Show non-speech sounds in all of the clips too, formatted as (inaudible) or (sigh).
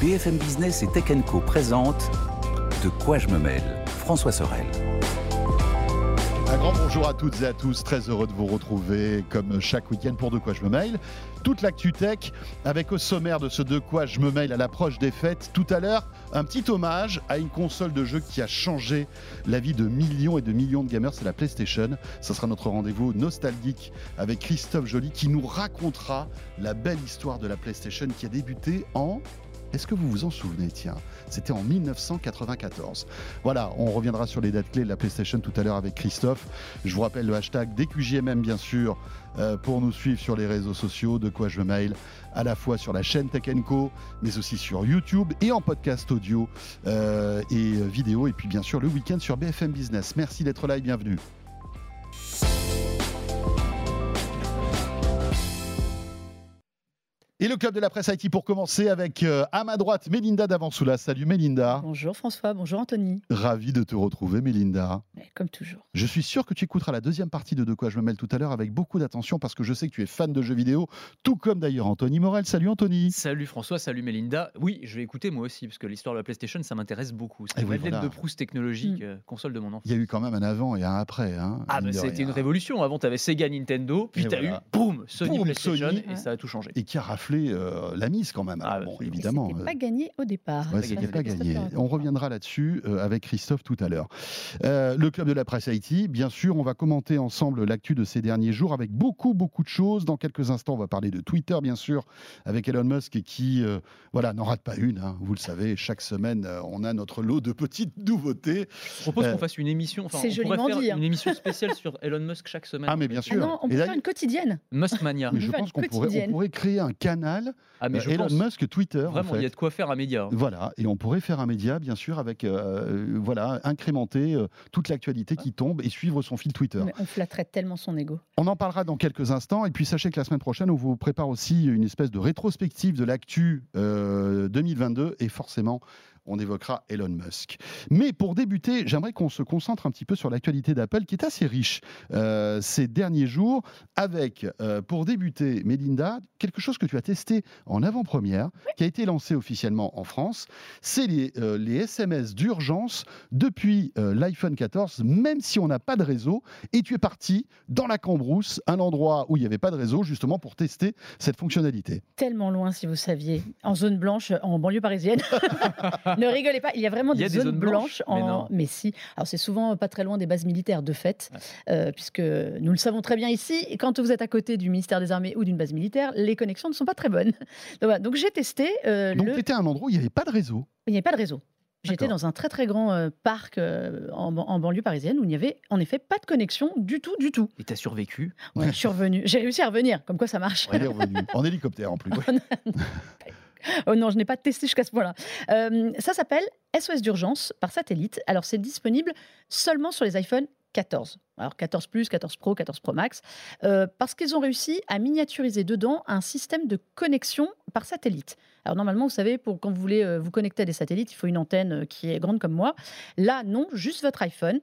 BFM Business et Tech Co présente De quoi je me mêle François Sorel. Un grand bonjour à toutes et à tous, très heureux de vous retrouver comme chaque week-end pour De quoi je me mail. Toute l'actu tech avec au sommaire de ce De quoi je me mail à l'approche des fêtes. Tout à l'heure, un petit hommage à une console de jeu qui a changé la vie de millions et de millions de gamers, c'est la PlayStation. Ce sera notre rendez-vous nostalgique avec Christophe Joly qui nous racontera la belle histoire de la PlayStation qui a débuté en est-ce que vous vous en souvenez Tiens, c'était en 1994. Voilà, on reviendra sur les dates clés de la PlayStation tout à l'heure avec Christophe. Je vous rappelle le hashtag DQJMM bien sûr euh, pour nous suivre sur les réseaux sociaux, de quoi je mail, à la fois sur la chaîne Tech Co, mais aussi sur YouTube et en podcast audio euh, et vidéo, et puis bien sûr le week-end sur BFM Business. Merci d'être là et bienvenue. Et le club de la presse IT pour commencer avec euh, à ma droite Mélinda Davansoula. Salut Mélinda. Bonjour François, bonjour Anthony. Ravi de te retrouver Mélinda. comme toujours. Je suis sûr que tu écouteras la deuxième partie de De quoi je me mêle tout à l'heure avec beaucoup d'attention parce que je sais que tu es fan de jeux vidéo, tout comme d'ailleurs Anthony Morel. Salut Anthony. Salut François, salut Mélinda. Oui, je vais écouter moi aussi parce que l'histoire de la PlayStation ça m'intéresse beaucoup. C'est une oui, de Proust technologique, mm. euh, console de mon enfant. Il y a eu quand même un avant et un après. Hein, ah bah c'était une révolution. Avant tu avais Sega Nintendo, puis tu as eu boum Sony PlayStation et ça a tout changé. Et qui a euh, la mise quand même. Ah, bon, évidemment. C'était pas gagné au départ. pas gagné. On reviendra là-dessus euh, avec Christophe tout à l'heure. Euh, le club de la presse Haïti, bien sûr, on va commenter ensemble l'actu de ces derniers jours avec beaucoup, beaucoup de choses. Dans quelques instants, on va parler de Twitter, bien sûr, avec Elon Musk qui, euh, voilà, n'en rate pas une. Hein. vous le savez, chaque semaine, on a notre lot de petites nouveautés. Je propose qu'on fasse une émission. Enfin, C'est joliment faire dit. Une émission spéciale sur Elon Musk chaque semaine. Ah, mais bien sûr. non, on peut faire une quotidienne. Muskmania. Mais je pense qu'on pourrait, on pourrait créer un canal. Ah, mais Elon Musk Twitter. Vraiment, il y a de quoi faire un média. Voilà, et on pourrait faire un média, bien sûr, avec euh, voilà, incrémenter euh, toute l'actualité qui tombe et suivre son fil Twitter. on flatterait tellement son ego. On en parlera dans quelques instants, et puis sachez que la semaine prochaine, on vous prépare aussi une espèce de rétrospective de l'actu 2022, euh, et forcément on évoquera Elon Musk. Mais pour débuter, j'aimerais qu'on se concentre un petit peu sur l'actualité d'Apple qui est assez riche euh, ces derniers jours avec, euh, pour débuter, Melinda, quelque chose que tu as testé en avant-première, qui a été lancé officiellement en France, c'est les, euh, les, SMS d'urgence depuis l'iPhone 14, même si on n'a pas de réseau, et tu es parti dans la Cambrousse, un endroit où il n'y avait pas de réseau, justement pour tester cette fonctionnalité. Tellement loin, si vous saviez, en zone blanche, en banlieue parisienne. (laughs) ne rigolez pas, il y a vraiment des, zones, blanches, en. Mais, si. Alors c'est souvent pas très loin des bases militaires, de fait, euh, puisque nous le savons très bien ici. Et quand vous êtes à côté du ministère des Armées ou d'une base militaire, les connexions ne sont pas très bonnes. Donc, j'ai testé. Euh, Donc tu étais à un endroit où il n'y avait pas de réseau. Il n'y avait pas de réseau. J'étais dans un très très grand euh, parc en, banlieue parisienne où il n'y avait en effet pas de connexion du tout, du tout. Et tu as survécu? Ouais, je suis revenu. J'ai réussi à revenir, comme quoi ça marche. est revenu. en hélicoptère en plus. (laughs) oh non, je n'ai pas testé jusqu'à ce point-là. Euh, ça s'appelle SOS d'urgence par satellite. Alors, c'est disponible seulement sur les iPhone 14. Alors 14 Plus, 14 Pro, 14 Pro Max, euh, parce qu'ils ont réussi à miniaturiser dedans un système de connexion par satellite. Alors normalement, vous savez, pour quand vous voulez euh, vous connecter à des satellites, il faut une antenne qui est grande comme moi. Là, non, juste votre iPhone.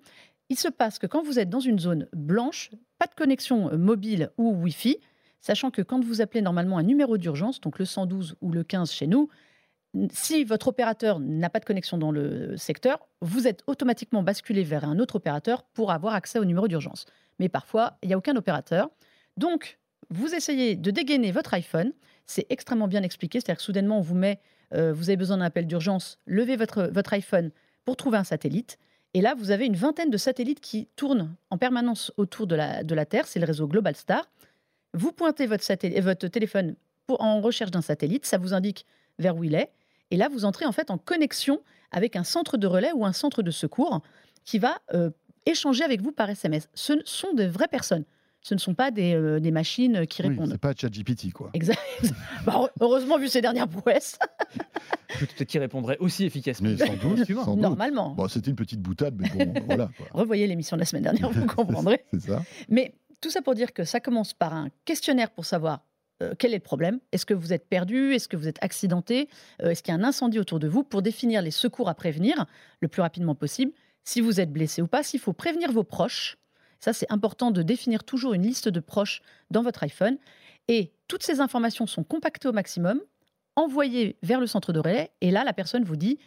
Il se passe que quand vous êtes dans une zone blanche, pas de connexion mobile ou Wi-Fi, sachant que quand vous appelez normalement un numéro d'urgence, donc le 112 ou le 15 chez nous, si votre opérateur n'a pas de connexion dans le secteur, vous êtes automatiquement basculé vers un autre opérateur pour avoir accès au numéro d'urgence. Mais parfois, il n'y a aucun opérateur. Donc, vous essayez de dégainer votre iPhone. C'est extrêmement bien expliqué. C'est-à-dire que soudainement, on vous met, euh, vous avez besoin d'un appel d'urgence, levez votre, iPhone pour trouver un satellite. Et là, vous avez une vingtaine de satellites qui tournent en permanence autour de la, de la Terre. C'est le réseau Global Star. Vous pointez votre, votre téléphone en recherche d'un satellite, ça vous indique vers où il est. Et là, vous entrez en fait en connexion avec un centre de relais ou un centre de secours qui va euh, échanger avec vous par SMS. Ce sont de vraies personnes. Ce ne sont pas des, euh, machines qui répondent. c'est pas ChatGPT, quoi. Exact. (laughs) Bah, heureusement, vu ces dernières prouesses. (laughs) Peut-être qu'il répondrait aussi efficacement. Mais sans doute, Normalement. Bon, C'était une petite boutade, mais bon, voilà. (laughs) Revoyez l'émission de la semaine dernière, vous comprendrez. c'est ça. Mais tout ça pour dire que ça commence par un questionnaire pour savoir euh, quel est le problème Est-ce que vous êtes perdu? Est-ce que vous êtes accidenté? Euh, Est-ce qu'il y a un incendie autour de vous Pour définir les secours à prévenir le plus rapidement possible? Si vous êtes blessé ou pas, s'il faut prévenir vos proches. Ça, c'est important de définir toujours une liste de proches dans votre iPhone. Et toutes ces informations sont compactées au maximum envoyé vers le centre de relais. Et là, la personne vous dit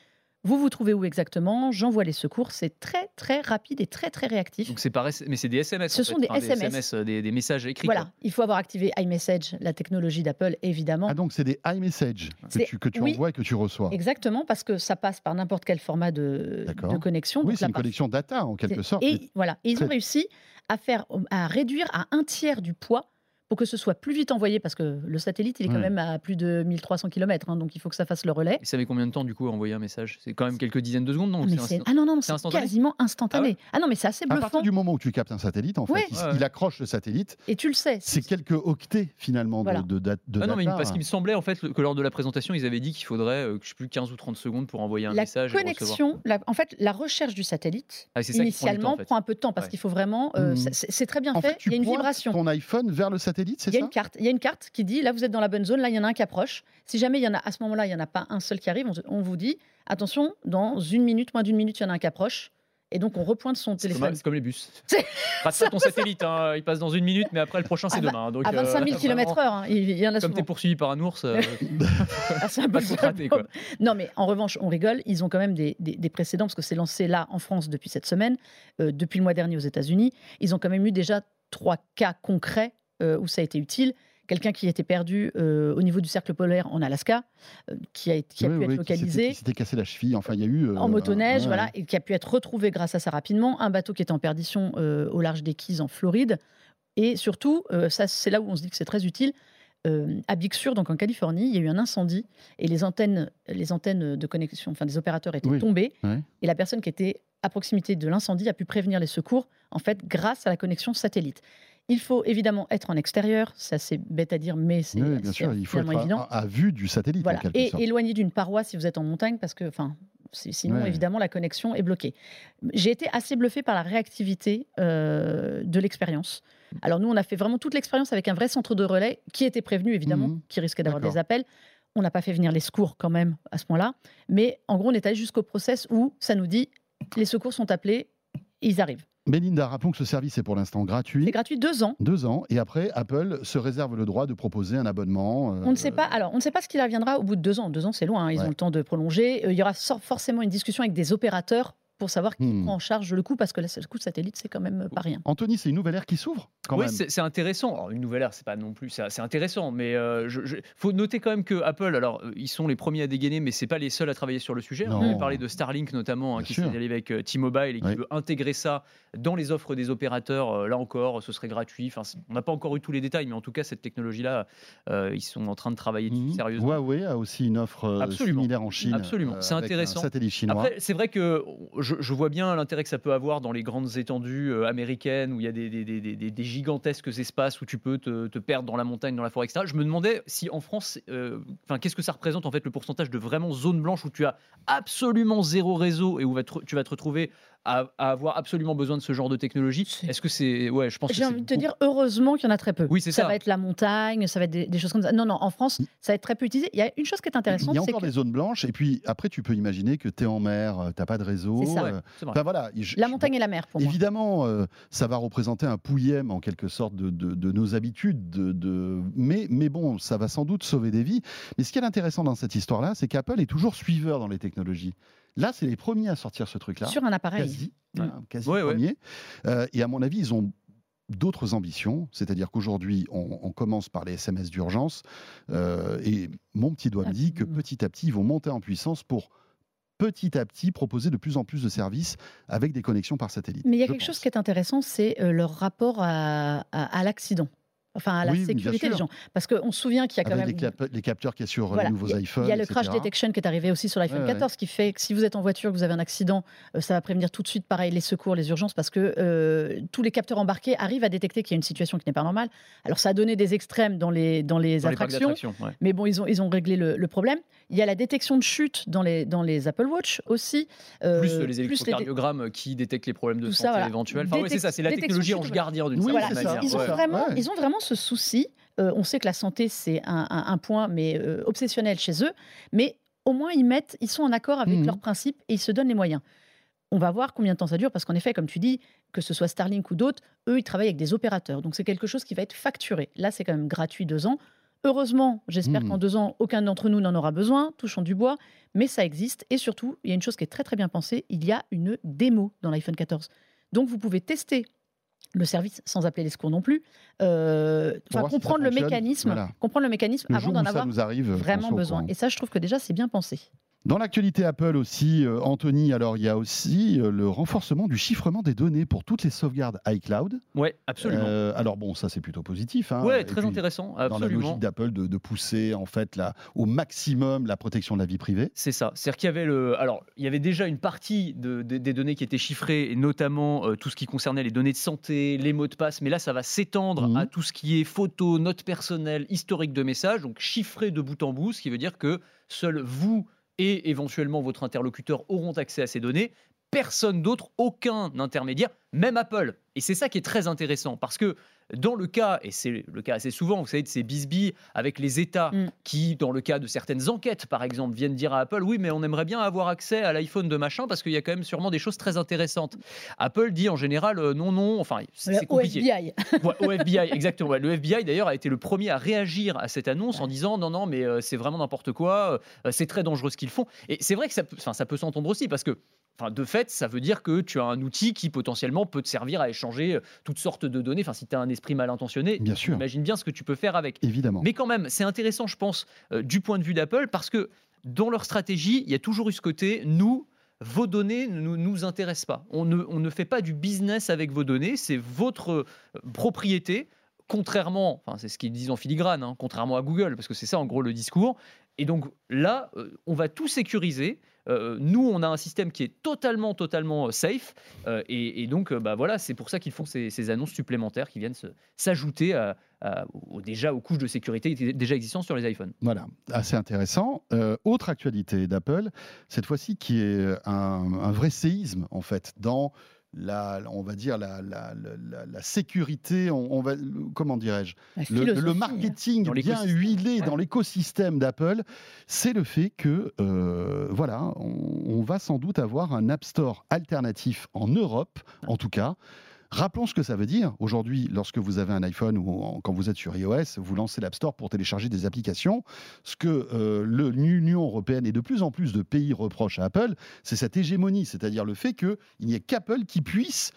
vous vous trouvez où exactement? J'envoie les secours. C'est très très rapide et très très réactif. Donc c'est pas mais c'est des SMS. Ce sont des, SMS. Euh, des, messages écrits. Voilà, il faut avoir activé iMessage, la technologie d'Apple évidemment. Ah donc c'est des iMessage que tu, que tu envoies et que tu reçois. Exactement parce que ça passe par n'importe quel format de, de connexion. Oui, c'est une connexion data en quelque sorte. Et voilà, ils ont réussi à faire à réduire à un tiers du poids pour que ce soit plus vite envoyé, parce que le satellite, il est quand même à plus de 1300 km, hein, donc il faut que ça fasse le relais. Et ça met combien de temps, du coup, à envoyer un message? C'est quand même quelques dizaines de secondes, non? Ah, ah, non, non, c'est quasiment instantané. Ah, ah, non, mais c'est assez bluffant. À partir du moment où tu captes un satellite, en fait, il, accroche le satellite. Et tu le sais. C'est quelques octets, finalement, de, de, de, ah non, mais parce qu'il me semblait, en fait, que lors de la présentation, ils avaient dit qu'il faudrait, euh, je sais plus, 15 ou 30 secondes pour envoyer un message. La connexion, en fait, la recherche du satellite, initialement, prend, un peu de temps, parce qu'il faut vraiment... Euh, mmh. C'est très bien fait, il y a une vibration. ton iPhone vers le satellite, c'est ça Il y a une carte il y a une carte qui dit là vous êtes dans la bonne zone, là il y en a un qui approche. Si jamais il y en a à ce moment-là, il y en a pas un seul qui arrive, on, vous dit attention, dans une minute, moins d'une minute, il y en a un qui approche. Et donc on repointe son téléphone. C'est comme, les bus. (laughs) Rate pas ton (laughs) satellite, hein, il passe dans une minute, mais après le prochain c'est demain. Donc, à 25 000 km/h, il y en a Comme tu es poursuivi par un ours, euh, (laughs) ah, c'est un peu raté, quoi. Non, mais en revanche, on rigole, ils ont quand même des, des, précédents, parce que c'est lancé là en France depuis cette semaine, euh, depuis le mois dernier aux États-Unis. Ils ont quand même eu déjà trois cas concrets où ça a été utile quelqu'un qui était perdu euh, au niveau du cercle polaire en Alaska, euh, qui a, qui a pu être localisé. Qui s'était cassé la cheville, enfin il y a eu. Euh, en motoneige, voilà, et qui a pu être retrouvé grâce à ça rapidement. Un bateau qui était en perdition au large des Keys en Floride. Et surtout, ça c'est là où on se dit que c'est très utile. à Big Sur, donc en Californie, il y a eu un incendie et les antennes, les antennes de connexion, enfin des opérateurs étaient tombées. Et la personne qui était à proximité de l'incendie a pu prévenir les secours, en fait, grâce à la connexion satellite. Il faut évidemment être en extérieur, ça c'est bête à dire, mais c'est oui, bien sûr, il faut être évident. À, vue du satellite. Voilà. et éloigné d'une paroi si vous êtes en montagne, parce que, enfin, sinon évidemment la connexion est bloquée. J'ai été assez bluffé par la réactivité euh, de l'expérience. Alors nous, on a fait vraiment toute l'expérience avec un vrai centre de relais qui était prévenu évidemment, mmh qui risquait d'avoir des appels. On n'a pas fait venir les secours quand même à ce point-là, mais en gros, on est allé jusqu'au process où ça nous dit les secours sont appelés, ils arrivent. Melinda, rappelons que ce service est pour l'instant gratuit. C'est gratuit deux ans. Deux ans. Et après, Apple se réserve le droit de proposer un abonnement. Euh, on ne sait pas. Alors, on ne sait pas ce qu'il adviendra au bout de deux ans. Deux ans, c'est loin. Hein, ils ont le temps de prolonger. Euh, il y aura forcément une discussion avec des opérateurs pour savoir qui hmm. prend en charge le coût, parce que le coût de satellite, c'est quand même pas rien. Anthony, c'est une nouvelle ère qui s'ouvre Oui, c'est intéressant. une nouvelle ère, c'est pas non plus, c'est intéressant, mais il euh, faut noter quand même que Apple, alors euh, ils sont les premiers à dégainer, mais c'est pas les seuls à travailler sur le sujet. On a parlé de Starlink notamment, hein, qui s'est allé avec euh, T-Mobile et qui veut intégrer ça dans les offres des opérateurs. là encore, ce serait gratuit. Enfin, on n'a pas encore eu tous les détails, mais en tout cas, cette technologie-là, ils sont en train de travailler mhm. sérieusement. Huawei a aussi une offre similaire en Chine. Absolument, c'est intéressant. satellite chinois. Après, c'est vrai que je, je vois bien l'intérêt que ça peut avoir dans les grandes étendues euh, américaines où il y a des, gigantesques espaces où tu peux te, perdre dans la montagne, dans la forêt, etc. Je me demandais si en France, euh, qu'est-ce que ça représente en fait le pourcentage de vraiment zones blanches où tu as absolument zéro réseau et où tu vas te retrouver à, avoir absolument besoin de ce genre de technologie. Est-ce que c'est. Ouais, je pense J'ai envie de te dire, heureusement qu'il y en a très peu. Oui, c'est ça. Ça va être la montagne, ça va être des, choses comme ça. Non, non, en France, ça va être très peu utilisé. Il y a une chose qui est intéressante. Il y a encore des zones blanches, et puis après, tu peux imaginer que tu es en mer, euh, tu n'as pas de réseau. C'est ça. Euh, voilà, la montagne et la mer, pour moi. Évidemment, euh, ça va représenter un pouillème, en quelque sorte, de, de, nos habitudes. De, Mais, mais bon, ça va sans doute sauver des vies. Mais ce qui est intéressant dans cette histoire-là, c'est qu'Apple est toujours suiveur dans les technologies. Là, c'est les premiers à sortir ce truc-là. Sur un appareil. Quasi, hein, quasi premier. Euh, et à mon avis, ils ont d'autres ambitions, c'est-à-dire qu'aujourd'hui, on, commence par les SMS d'urgence, euh, et mon petit doigt me dit que petit à petit, ils vont monter en puissance pour petit à petit proposer de plus en plus de services avec des connexions par satellite. Mais il y a quelque chose qui est intéressant, c'est euh, leur rapport à l'accident enfin à la sécurité des gens. Parce qu'on se souvient qu'il y a quand même. Les, capteurs qui y sur les nouveaux iPhones. Il y a le crash detection qui est arrivé aussi sur l'iPhone 14, qui fait que si vous êtes en voiture, que vous avez un accident, euh, ça va prévenir tout de suite, pareil, les secours, les urgences, parce que euh, tous les capteurs embarqués arrivent à détecter qu'il y a une situation qui n'est pas normale. Alors ça a donné des extrêmes dans les, dans les attractions, mais bon, ils ont, ils ont réglé le, problème. Il y a la détection de chute dans les, dans les Apple Watch aussi. Euh, plus les électrocardiogrammes qui détectent les problèmes de santé éventuels. Enfin, c'est ça, c'est la technologie ange gardien d'une certaine manière. Ils ont, vraiment, ils ont vraiment ce souci. Euh, on sait que la santé, c'est un, point mais euh, obsessionnel chez eux, mais au moins ils mettent, ils sont en accord avec mmh leurs principes et ils se donnent les moyens. On va voir combien de temps ça dure, parce qu'en effet, comme tu dis, que ce soit Starlink ou d'autres, eux, ils travaillent avec des opérateurs. Donc c'est quelque chose qui va être facturé. Là, c'est quand même gratuit deux ans. Heureusement, j'espère Mhm. qu'en deux ans, aucun d'entre nous n'en aura besoin, touchons du bois, mais ça existe. Et surtout, il y a une chose qui est très très bien pensée, il y a une démo dans l'iPhone 14. Donc vous pouvez tester le service sans appeler les secours non plus, euh, si comprendre le mécanisme, Voilà. comprendre le mécanisme Le avant d'en avoir nous arrive, qu'on vraiment besoin. Et ça, je trouve que déjà, c'est bien pensé. Dans l'actualité Apple aussi, euh, Anthony, alors il y a aussi euh, le renforcement du chiffrement des données pour toutes les sauvegardes iCloud. Ouais, absolument. Euh, alors bon, ça c'est plutôt positif. hein. Et très puis, intéressant. Dans la Absolument. logique d'Apple de, de pousser en fait la, au maximum la protection de la vie privée. C'est ça. C'est-à-dire qu'il y avait le. Alors, il y avait déjà une partie de- de- des données qui étaient chiffrées, et notamment tout ce qui concernait les données de santé, les mots de passe. Mais là, ça va s'étendre Mhm. à tout ce qui est photos, notes personnelles, historique de messages, donc chiffré de bout en bout, ce qui veut dire que seul vous et éventuellement votre interlocuteur auront accès à ces données. Personne d'autre, aucun intermédiaire, même Apple. Et c'est ça qui est très intéressant parce que dans le cas, et c'est le cas assez souvent, vous savez, de ces bisbilles avec les États Mm. qui, dans le cas de certaines enquêtes, par exemple, viennent dire à Apple, oui, mais on aimerait bien avoir accès à l'iPhone de machin parce qu'il y a quand même sûrement des choses très intéressantes. Apple dit en général, euh, non, non, enfin, c'est compliqué. OFBI. (laughs) Ouais, au FBI, exactement. ouais. Le FBI, d'ailleurs, a été le premier à réagir à cette annonce en disant non, non, mais euh, c'est vraiment n'importe quoi, euh, c'est très dangereux ce qu'ils font. Et c'est vrai que ça ça peut s'entendre aussi parce que. Enfin, de fait, ça veut dire que tu as un outil qui potentiellement peut te servir à échanger euh, toutes sortes de données. Enfin, si tu as un esprit mal intentionné, Bien sûr. imagine bien ce que tu peux faire avec. Évidemment. Mais quand même, c'est intéressant, je pense, euh, du point de vue d'Apple, parce que dans leur stratégie, il y a toujours eu ce côté, nous, vos données ne nous, nous intéressent pas. On ne, on ne fait pas du business avec vos données, c'est votre euh, propriété, contrairement, enfin c'est ce qu'ils disent en filigrane, hein, contrairement à Google, parce que c'est ça en gros le discours. Et donc là, on va tout sécuriser. Euh, nous, on a un système qui est totalement, totalement euh, safe. Euh, et, donc, bah voilà, c'est pour ça qu'ils font ces, ces annonces supplémentaires qui viennent s'ajouter au- aux couches de sécurité déjà existantes sur les iPhones. Voilà, assez intéressant. Autre actualité d'Apple, cette fois-ci qui est un vrai séisme en fait dans la, on va dire la, la, la- la sécurité, on, on va, comment dirais-je, le, le philosophie. marketing bien huilé Ouais. dans l'écosystème d'Apple, c'est le fait que euh, voilà, on, on va sans doute avoir un App Store alternatif en Europe, en tout cas. Rappelons ce que ça veut dire. Aujourd'hui, lorsque vous avez un iPhone ou quand vous êtes sur iOS, vous lancez l'App Store pour télécharger des applications. Ce que euh, l'Union européenne et de plus en plus de pays reprochent à Apple, c'est cette hégémonie, c'est-à-dire le fait qu'il n'y ait qu'Apple qui puisse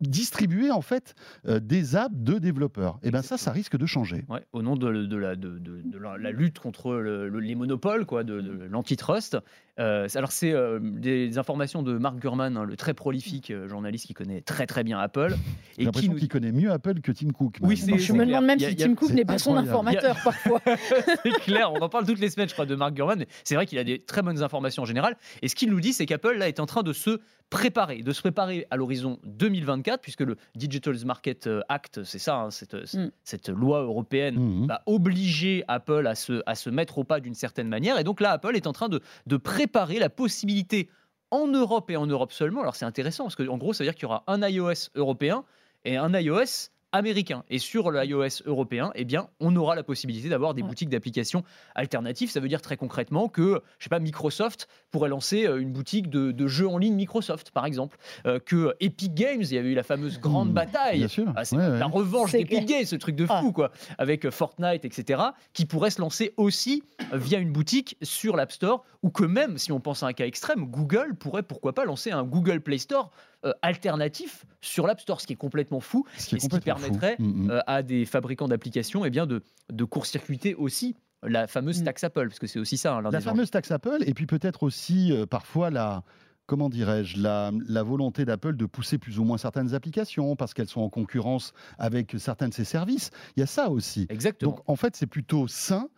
distribuer en fait euh, des apps de développeurs. Et bien ça, ça risque de changer. Ouais, au nom de, de la, de, de- de la, la lutte contre le- le- les monopoles, quoi, de, de l'antitrust. Euh, alors, c'est euh, des informations de Mark Gurman, hein, le très prolifique euh, journaliste qui connaît très très bien Apple. Et qui nous connaît mieux Apple que Tim Cook. Oui, c'est- je me demande même si a- Tim Cook n'est pas son informateur parfois. (laughs) c'est clair, on en parle toutes les semaines, je crois, de Mark Gurman, c'est vrai qu'il a des très bonnes informations en général. Et ce qu'il nous dit, c'est qu'Apple là est en train de se préparer, de se préparer à l'horizon 2024, puisque le Digital Market Act, c'est ça, hein, cette, Mm. cette loi européenne Mhm. va obliger Apple à se, à se mettre au pas d'une certaine manière. Et donc là, Apple est en train de, de préparer la possibilité en Europe et en Europe seulement. Alors c'est intéressant parce qu'en gros, ça veut dire qu'il y aura un iOS européen et un iOS américain. Et sur l'iOS européen, eh bien, on aura la possibilité d'avoir des Ouais. boutiques d'applications alternatives. Ça veut dire très concrètement que, je sais pas, Microsoft pourrait lancer euh, une boutique de, de jeux en ligne Microsoft, par exemple. Euh, que Epic Games, il y avait eu la fameuse grande Mmh, bataille. bien sûr. Ah, c'est Ouais, la revanche d'Epic. Games, ce truc de Ah. fou, quoi. Avec euh, Fortnite, etc. Qui pourrait se lancer aussi via une boutique sur l'App Store. Ou que même, si on pense à un cas extrême, Google pourrait, pourquoi pas, lancer un Google Play Store euh, alternatif sur l'App Store, ce qui est complètement fou. Ce qui et ce permettrait Mhm. euh, à des fabricants d'applications eh bien de, de court-circuiter aussi la fameuse Mm. taxe Apple, parce que c'est aussi ça hein, la des fameuse taxe Apple, et puis peut-être aussi euh, parfois la, comment dirais-je, la, la volonté d'Apple de pousser plus ou moins certaines applications parce qu'elles sont en concurrence avec certains de ses services. Il y a ça aussi. Exactement. Donc en fait, c'est plutôt sain,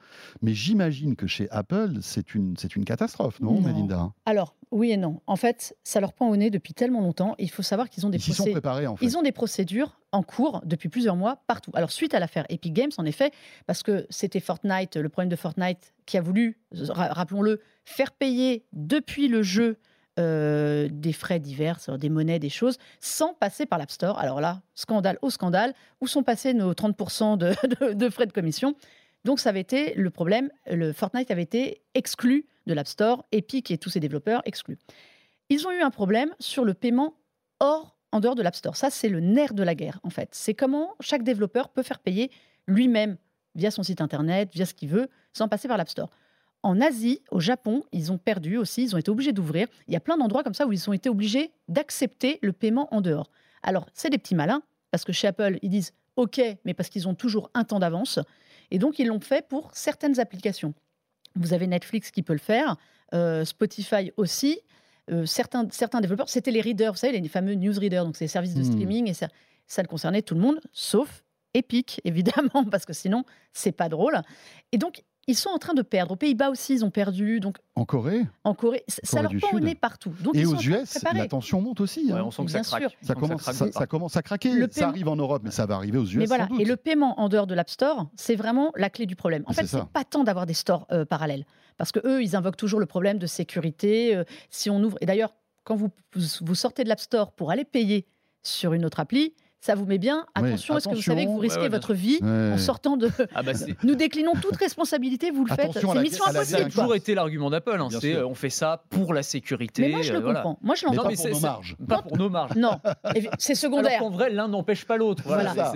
mais j'imagine que chez Apple, c'est une, c'est une catastrophe, non, Non. Melinda? Alors, oui et non. En fait, ça leur prend au nez depuis tellement longtemps. Il faut savoir qu'ils ont des Ils sont préparés, en fait. Ils ont des procédures en cours depuis plusieurs mois partout. Alors, suite à l'affaire Epic Games, en effet, parce que c'était Fortnite, le problème de Fortnite, qui a voulu, ra- rappelons-le, faire payer depuis le jeu euh, des frais divers, c'est-à-dire des monnaies, des choses, sans passer par l'App Store. Alors là, scandale au scandale, où sont passés nos 30% de, (laughs) de- de frais de commission? Donc ça avait été le problème, le Fortnite avait été exclu de l'App Store, Epic et tous ses développeurs exclus. Ils ont eu un problème sur le paiement hors, en dehors de l'App Store. Ça, c'est le nerf de la guerre, en fait. C'est comment chaque développeur peut faire payer lui-même via son site internet, via ce qu'il veut, sans passer par l'App Store. En Asie, au Japon, ils ont perdu aussi, ils ont été obligés d'ouvrir. Il y a plein d'endroits comme ça où ils ont été obligés d'accepter le paiement en dehors. Alors, c'est des petits malins, parce que chez Apple, ils disent OK, mais parce qu'ils ont toujours un temps d'avance. Et donc, ils l'ont fait pour certaines applications. Vous avez Netflix qui peut le faire, euh, Spotify aussi. Euh, certains, certains développeurs, c'était les readers, vous savez, les fameux newsreaders, donc c'est les services de Hmm. streaming, et ça, ça ne concernait tout le monde, sauf Epic, (laughs) évidemment, parce que sinon, c'est pas drôle. Et donc, ils sont en train de perdre. Aux Pays-Bas aussi, ils ont perdu. Donc, En Corée? En Corée, ça Corée leur pend au nez partout. Donc, et ils sont aux US, la tension monte aussi. Ouais, hein. on sent que Bien ça craque. sûr. On Ça sent que commence, craque ça, pas. ça commence à craquer. Le Ça paiement- arrive en Europe, mais ça va arriver aux US. Mais voilà, sans doute. et le paiement en dehors de l'App Store, c'est vraiment la clé du problème. En C'est fait, c'est pas tant d'avoir des stores euh, parallèles, parce que eux, ils invoquent toujours le problème de sécurité. euh, si on ouvre, et d'ailleurs, quand vous, vous sortez de l'App Store pour aller payer sur une autre appli, ça vous met bien. Attention, est-ce que vous savez que vous risquez ouais, votre vie Ouais. en sortant de. Ah bah (laughs) Nous déclinons toute responsabilité, vous le faites. Attention C'est mission impossible. ça a toujours été l'argument d'Apple. hein, C'est euh, on fait ça pour la sécurité. Mais moi, je le euh, voilà. comprends. Moi, je Mais l'entends. pas mais pour c'est- nos marges. Pas pour nos marges. Non, c'est (laughs) Alors secondaire. qu'en vrai, l'un n'empêche pas l'autre. Voilà, Voilà.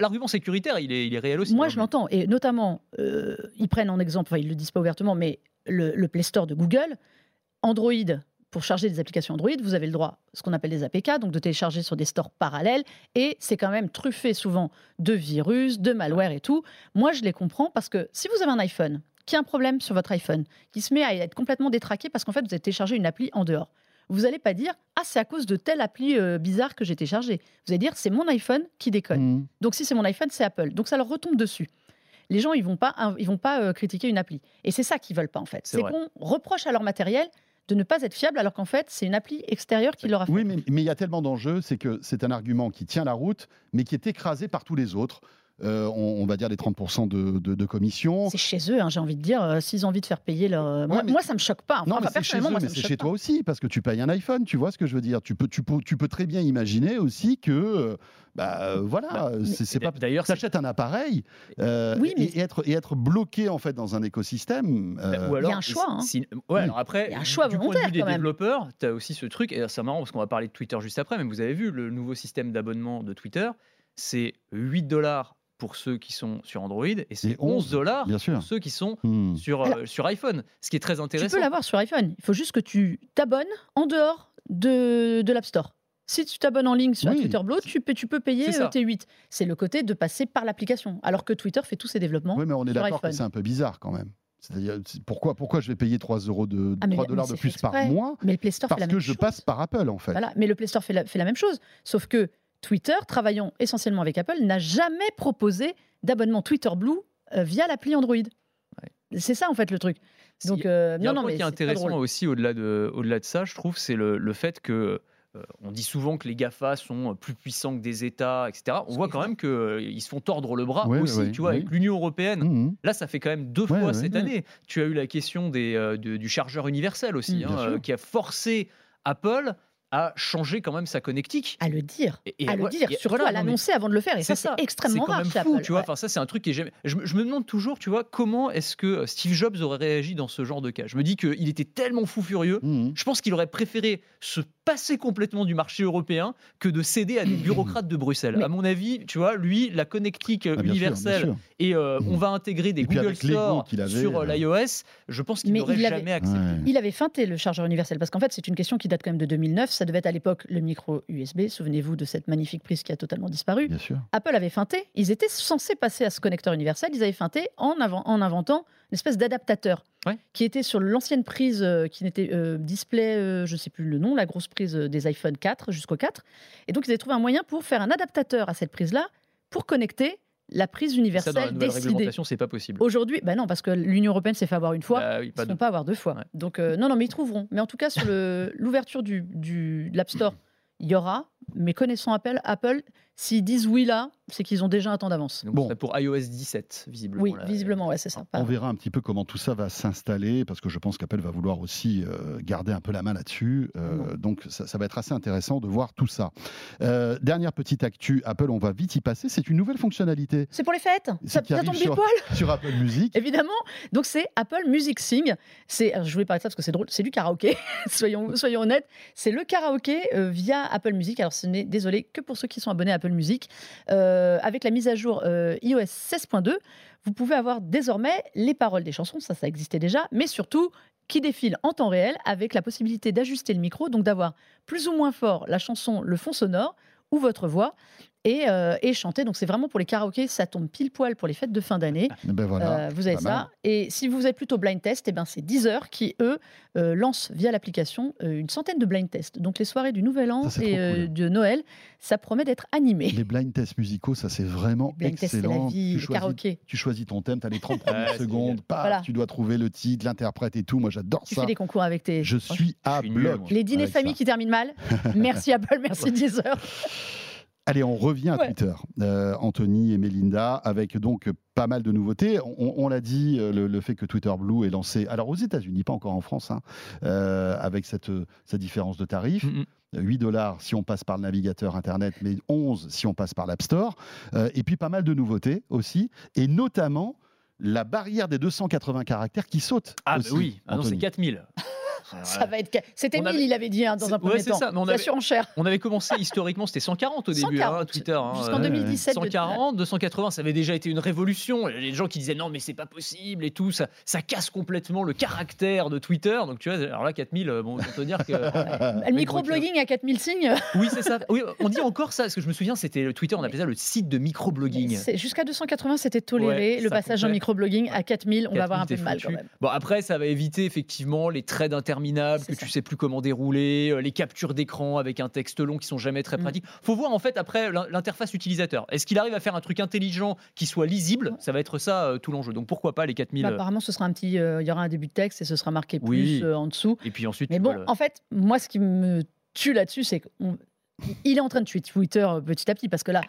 l'argument sécuritaire, il est, il est réel aussi. Moi, hein, je l'entends. Et notamment, euh, ils prennent en exemple, enfin, ils ne le disent pas ouvertement, mais le, le Play Store de Google, Android, pour charger des applications Android, vous avez le droit, ce qu'on appelle des APK, donc de télécharger sur des stores parallèles. Et c'est quand même truffé souvent de virus, de malware et tout. Moi, je les comprends parce que si vous avez un iPhone qui a un problème sur votre iPhone, qui se met à être complètement détraqué parce qu'en fait, vous avez téléchargé une appli en dehors. Vous n'allez pas dire ah c'est à cause de telle appli euh, bizarre que j'ai téléchargée. Vous allez dire c'est mon iPhone qui déconne. Mmh. Donc si c'est mon iPhone, c'est Apple. Donc ça leur retombe dessus. Les gens, ils vont pas, ils vont pas euh, critiquer une appli. Et c'est ça qu'ils veulent pas en fait. C'est qu'on reproche à leur matériel de ne pas être fiable, alors qu'en fait, c'est une appli extérieure qui leur a fait. Oui, mais mais il y a tellement d'enjeux, c'est que c'est un argument qui tient la route, mais qui est écrasé par tous les autres. Euh, on, on va dire les 30% de, de, de commission. C'est chez eux, hein, j'ai envie de dire. euh, S'ils ont envie de faire payer leur. euh, moi, mais- moi, ça me choque pas. Enfin, Non, mais enfin, c'est chez eux, moi, mais ça me c'est choque chez pas. toi aussi, parce que tu payes un iPhone, tu vois ce que je veux dire. Tu peux, tu peux, tu peux très bien imaginer aussi que, bah euh, voilà, Bah, c'est pas. D'ailleurs, T'achètes un appareil euh, Oui, mais- et, et être, et être bloqué en fait dans un écosystème. euh, Ou alors, Il y a un choix, hein. si- ouais, alors après, Il y a un choix du point de vue des développeurs, tu as aussi ce truc, et c'est marrant parce qu'on va parler de Twitter juste après, mais vous avez vu le nouveau système d'abonnement de Twitter, c'est 8 dollars pour ceux qui sont sur Android et c'est Et 11 11, dollars bien sûr. pour ceux qui sont hmm. sur, euh, sur iPhone, ce qui est très Tu intéressant. peux l'avoir sur iPhone. Il faut juste que tu t'abonnes en dehors de, de l'App Store. Si tu t'abonnes en ligne sur Oui. Twitter Blue, tu peux, tu peux payer euh, tes 8. C'est le côté de passer par l'application. Alors que Twitter fait tous ses développements. Oui, mais on est d'accord que c'est un peu bizarre quand même. C'est-à-dire, c'est- pourquoi, pourquoi je vais payer 3 euros de Ah, mais- 3 mais dollars de plus par mois Mais le Play Store fait parce la que même je chose. passe par Apple en fait. Voilà. Mais le Play Store fait la, fait la même chose. Sauf que Twitter, travaillant essentiellement avec Apple, n'a jamais proposé d'abonnement Twitter Blue euh, via l'appli Android. C'est ça en fait le truc. Donc, euh, Il y a non, un non, point qui est intéressant aussi au-delà de, au-delà de ça, je trouve, c'est le, le fait que euh, on dit souvent que les GAFA sont plus puissants que des États, etc. On voit quand même qu'ils se font tordre le bras Ouais, aussi, ouais, tu vois, avec l'Union Européenne. Mhm. Là, ça fait quand même deux Ouais, fois ouais. cette année. Tu as eu la question des, euh, de- du chargeur universel aussi, Mm. hein, euh, qui a forcé Apple à changer quand même sa connectique. À le dire. Et- et à le ouais, dire. et Surtout voilà, à l'annoncer avant de le faire. Et ça, c'est c'est extrêmement c'est quand rare chez fou, tu vois. Enfin, ça, c'est un truc qui est jamais. Je, me- je me demande toujours, tu vois, comment est-ce que Steve Jobs aurait réagi dans ce genre de cas. Je me dis qu'il était tellement fou furieux. Mhm. Je pense qu'il aurait préféré se passer complètement du marché européen que de céder à des (clears throat) bureaucrates de Bruxelles. Mais- À mon avis, tu vois, lui, la connectique euh, Ah, sûr, universelle sûr. et euh, on va intégrer des Et Google Store avait, sur euh, l'iOS, je pense qu'il n'aurait il avait- jamais accepté. Ouais. Il avait feinté le chargeur universel parce qu'en fait, c'est une question qui date quand même de 2009. Ça devait être à l'époque le micro USB. Souvenez-vous de cette magnifique prise qui a totalement disparu. Bien sûr. Apple avait feinté. Ils étaient censés passer à ce connecteur universel. Ils avaient feinté en, avant- en inventant une espèce d'adaptateur Ouais. qui était sur l'ancienne prise euh, qui n'était euh, display, euh, je ne sais plus le nom, la grosse prise des iPhone 4 jusqu'au 4. Et donc, ils avaient trouvé un moyen pour faire un adaptateur à cette prise-là pour connecter la prise Ça, dans la universelle nouvelle décidée. réglementation, c'est pas possible. Aujourd'hui, bah non, parce que l'Union européenne s'est fait avoir une fois. Bah oui, Ils ne vont pas avoir deux fois. Ouais. Donc, non, non, mais ils trouveront. Mais en tout cas, sur l'ouverture du, du, de l'App Store, il y aura. Mais connaissant Apple, Apple s'ils disent oui là, c'est qu'ils ont déjà un temps d'avance. Donc, Bon. pour iOS 17, visiblement. Oui, là. visiblement, ouais, c'est ça. On verra un petit peu comment tout ça va s'installer, parce que je pense qu'Apple va vouloir aussi euh, garder un peu la main là-dessus. Euh, donc ça, ça va être assez intéressant de voir tout ça. Euh, dernière petite actu, Apple, on va vite y passer. C'est une nouvelle fonctionnalité C'est pour les fêtes C'est Ça, ça tombe sur- poil sur Apple Music. (laughs) Évidemment. Donc c'est Apple Music Sing. C'est, je voulais parler de ça parce que c'est drôle. C'est du karaoké. (laughs) soyons, soyons honnêtes. C'est le karaoké euh, via Apple Music. Alors ce n'est désolé que pour ceux qui sont abonnés à Apple Music. Euh, avec la mise à jour euh, iOS 16.2, vous pouvez avoir désormais les paroles des chansons, ça, ça existait déjà, mais surtout qui défilent en temps réel avec la possibilité d'ajuster le micro, donc d'avoir plus ou moins fort la chanson, le fond sonore ou votre voix et, euh, et chanter. Donc c'est vraiment pour les karaokés, ça tombe pile poil pour les fêtes de fin d'année. Ben voilà. Euh, vous avez ça. mal. Et si vous êtes plutôt blind test, eh ben c'est Deezer qui, eux, euh, lancent via l'application euh, une centaine de blind tests. Donc les soirées du Nouvel An Ça, et euh, cool. de Noël, ça promet d'être animé. Les blind tests musicaux, ça c'est vraiment blind tests, la excellent. vie, tu, les choisis, karaokés. tu choisis ton thème, tu as les 30 (laughs) premières secondes, génial. paf, Voilà. tu dois trouver le titre, l'interprète et tout. Moi j'adore Tu ça. fais des concours avec tes. Je suis à Je suis nul, bloc. Les dîners famille ça. qui terminent mal. (laughs) Merci Apple, merci Deezer. (laughs) Allez, on revient à Ouais. Twitter, Euh, Anthony et Melinda, avec donc pas mal de nouveautés. On, on l'a dit, euh, le, le fait que Twitter Blue est lancé, alors aux États-Unis, pas encore en France, hein, euh, avec cette, cette différence de tarif. Mm, mm. 8 dollars si on passe par le navigateur Internet, mais 11 si on passe par l'App Store. Euh, et puis pas mal de nouveautés aussi, et notamment la barrière des 280 caractères qui saute. Ah, bah aussi, oui, ah non, c'est Anthony. 4000. Ça va être. C'était On 1000, avait- il avait dit hein, dans un premier ouais, c'est temps. ça, mais on avait- surenchère. On avait commencé historiquement, c'était 140 au début, 140, hein, Twitter. hein, Jusqu'en euh, 2017. de- 140, 280, ça avait déjà été une révolution. Les gens qui disaient non, mais c'est pas possible et tout, ça, ça casse complètement le caractère de Twitter. Donc tu vois, alors là, 4000, euh, bon, on peut dire que. (laughs) Le microblogging à 4000 signes, Oui, c'est ça. Oui, on dit encore ça, parce que je me souviens, c'était le Twitter, on appelait ça le site de microblogging. c'est- jusqu'à 280, c'était toléré. Ouais, le passage en microblogging à 4000, on va avoir un peu 4000, de mal quand même. Bon, après, ça va éviter effectivement les threads interminables que ça. tu sais plus comment dérouler, euh, les captures d'écran avec un texte long qui sont jamais très Mm. pratiques. Faut voir en fait après l'in- l'interface utilisateur. Est-ce qu'il arrive à faire un truc intelligent qui soit lisible? Ça va être ça euh, tout l'enjeu. Donc pourquoi pas les 4000 Bah, euh, apparemment, ce sera un petit. euh, Il y aura un début de texte et ce sera marqué plus euh, en dessous. Et puis ensuite, Mais bon, le- en fait, moi, ce qui me tue là-dessus, c'est qu'il est en train de tuer Twitter petit à petit parce que là,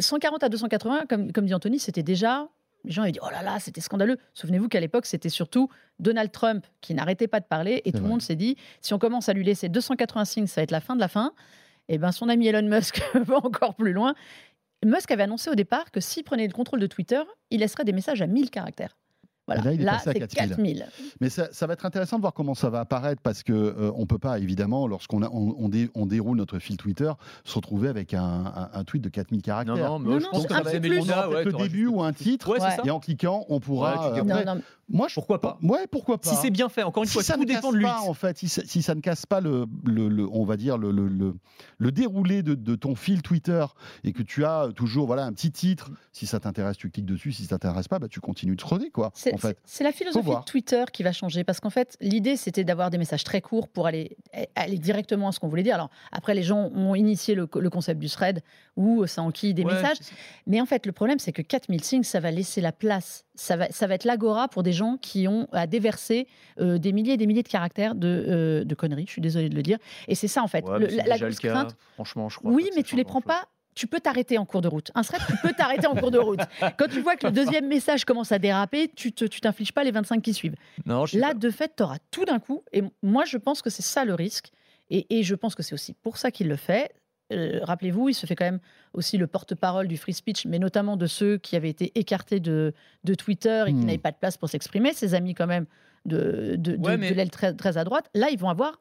140 à 280, comme, comme dit Anthony, c'était déjà. Les gens avaient dit oh là là, c'était scandaleux. Souvenez-vous qu'à l'époque, c'était surtout Donald Trump qui n'arrêtait pas de parler et tout le monde s'est dit si on commence à lui laisser 280 signes, ça va être la fin de la fin. Et ben son ami Elon Musk (laughs) va encore plus loin. Musk avait annoncé au départ que s'il prenait le contrôle de Twitter, il laisserait des messages à 1000 caractères. Voilà. Là, il est passé à c'est 4000. 4000. Mais ça, ça va être intéressant de voir comment ça va apparaître parce que euh, on peut pas évidemment lorsqu'on a- on, on dé- on déroule notre fil Twitter se retrouver avec un, un- un tweet de 4000 caractères. Non, non, mais Non, je non, pense que un ça Melinda, aura ouais, le début ou un titre Ouais, c'est Ouais. ça. et en cliquant on pourra. Ouais, euh, après- Non, non, moi, je, Pourquoi pas? Ouais, pourquoi pas. Si c'est bien fait, encore une si fois, ça tout ne dépend casse de lui. pas, en fait, si, ça- si ça ne casse pas le, le- le- on va dire le, le, le- le déroulé de, de ton fil Twitter et que tu as toujours voilà un petit titre, si ça t'intéresse, tu cliques dessus, si ça t'intéresse pas, bah, tu continues de scroller quoi. C'est En fait, c'est- c'est la philosophie de Twitter qui va changer parce qu'en fait, l'idée c'était d'avoir des messages très courts pour aller, aller directement à ce qu'on voulait dire. Alors après, les gens ont initié le, le concept du thread où ça enquille des Ouais, messages. Mais en fait, le problème c'est que 4000 signes, ça va laisser la place. Ça va, ça va être l'agora pour des gens qui ont à déverser euh, des milliers et des milliers de caractères de, euh, de conneries. Je suis désolée de le dire. Et c'est ça en fait. Ouais, Le- la, la grosse crainte, Franchement, je crois. oui, mais tu les prends pas. Tu peux t'arrêter en cours de route. Un thread, tu peux t'arrêter en cours de route. Quand tu vois que le deuxième message commence à déraper, tu t'infliges pas les 25 qui suivent. Non, Là, pas. de fait, tu auras tout d'un coup. Et moi, je pense que c'est ça le risque. Et, et je pense que c'est aussi pour ça qu'il le fait. Euh, Rappelez-vous, il se fait quand même aussi le porte-parole du free speech, mais notamment de ceux qui avaient été écartés de, de Twitter et qui Hmm. n'avaient pas de place pour s'exprimer. Ses amis, quand même, de, de, de- Ouais, de mais- l'aile très, très à droite. Là, ils vont avoir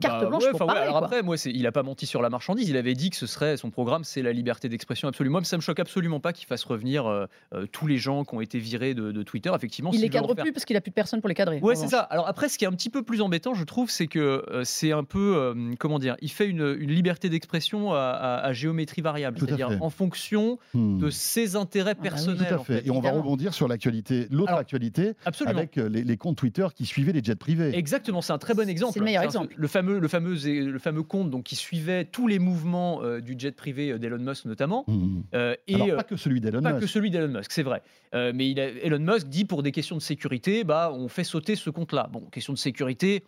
carte Bah, blanche ouais, pour ouais, parler. alors quoi. après, moi, c'est- il n'a pas menti sur la marchandise. Il avait dit que ce serait son programme, c'est la liberté d'expression absolue. Moi, ça me choque absolument pas qu'il fasse revenir euh, euh, tous les gens qui ont été virés de, de Twitter. Effectivement, il s'il les cadre faire- plus parce qu'il a plus de personne pour les cadrer. Ouais, c'est ça. Alors après, ce qui est un petit peu plus embêtant, je trouve, c'est que euh, c'est un peu, euh, comment dire, il fait une, une liberté d'expression à, à- à géométrie variable, c'est-à-dire en fonction Hmm. de ses intérêts bah oui, personnels. Tout à en fait. Et on va rebondir sur l'actualité, l'autre Alors, actualité, Absolument. avec les, les comptes Twitter qui suivaient les jets privés. Exactement, c'est un très bon C'est exemple. le meilleur un- exemple. Le fameux, le fameux, le fameux compte donc qui suivait tous les mouvements euh, du jet privé euh, d'Elon Musk notamment. Hmm. Euh, et Alors, pas que celui d'Elon pas Musk. que celui d'Elon Musk, c'est vrai. Mais il a- Elon Musk dit pour des questions de sécurité, bah on fait sauter ce compte-là. Bon, question de sécurité,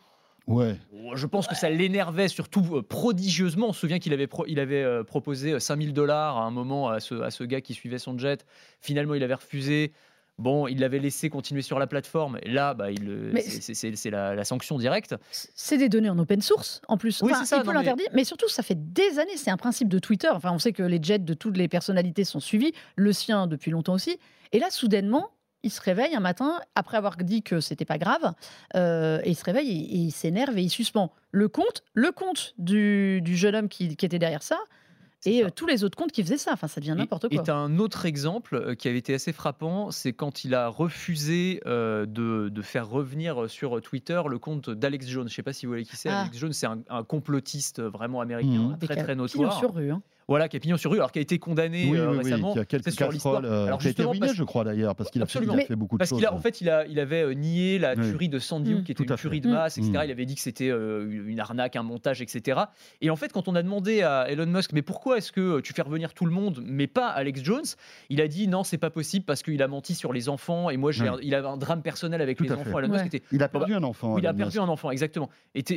Ouais. je pense que ça l'énervait surtout prodigieusement. On se souvient qu'il avait, pro- il avait euh, proposé 5000 dollars à un moment à ce, à ce gars qui suivait son jet. Finalement, il avait refusé. Bon, il l'avait laissé continuer sur la plateforme. Et là, bah, il, c'est- la, la sanction directe. C'est des données en open source en plus. Oui, Enfin, c'est ça, il peut mais- l'interdire, mais... surtout, ça fait des années. C'est un principe de Twitter. Enfin, on sait que les jets de toutes les personnalités sont suivis, le sien depuis longtemps aussi. Et là, soudainement, il se réveille un matin après avoir dit que c'était pas grave, euh, et il se réveille et, et il s'énerve et il suspend le compte, le compte du, du jeune homme qui, qui était derrière ça. Et euh, tous les autres comptes qui faisaient ça. Enfin, ça devient n'importe Et quoi. as un autre exemple euh, qui avait été assez frappant, c'est quand il a refusé euh, de, de faire revenir sur Twitter le compte d'Alex Jones. Je ne sais pas si vous voyez qui c'est. Ah. Alex Jones, c'est un, un complotiste vraiment américain. Avec très très notoire. sur rue. hein. Voilà, qui a pignon sur rue, alors qui a été condamné Oui, euh, oui, oui, récemment. qui a sur l'histoire. euh, Alors qui a été justement, ruiné, parce- je crois d'ailleurs, parce qu'il a, fait- il a Absolument. fait beaucoup de Parce choses. qu'il a, en fait, il, a, il avait euh, nié la Oui. tuerie de Sandy Hook, Mm. qui était une tuerie de Mm. masse, etc. Mm. Il avait dit que c'était euh, une arnaque, un montage, etc. Et en fait, quand on a demandé à Elon Musk, mais pourquoi est-ce que tu fais revenir tout le monde, mais pas Alex Jones Il a dit non, c'est pas possible parce qu'il a menti sur les enfants. Et moi, j'ai Ouais. un- il avait un drame personnel avec Tout les enfants. Elon Musk Ouais. était Il a Bah, perdu un enfant. il a perdu un enfant, exactement.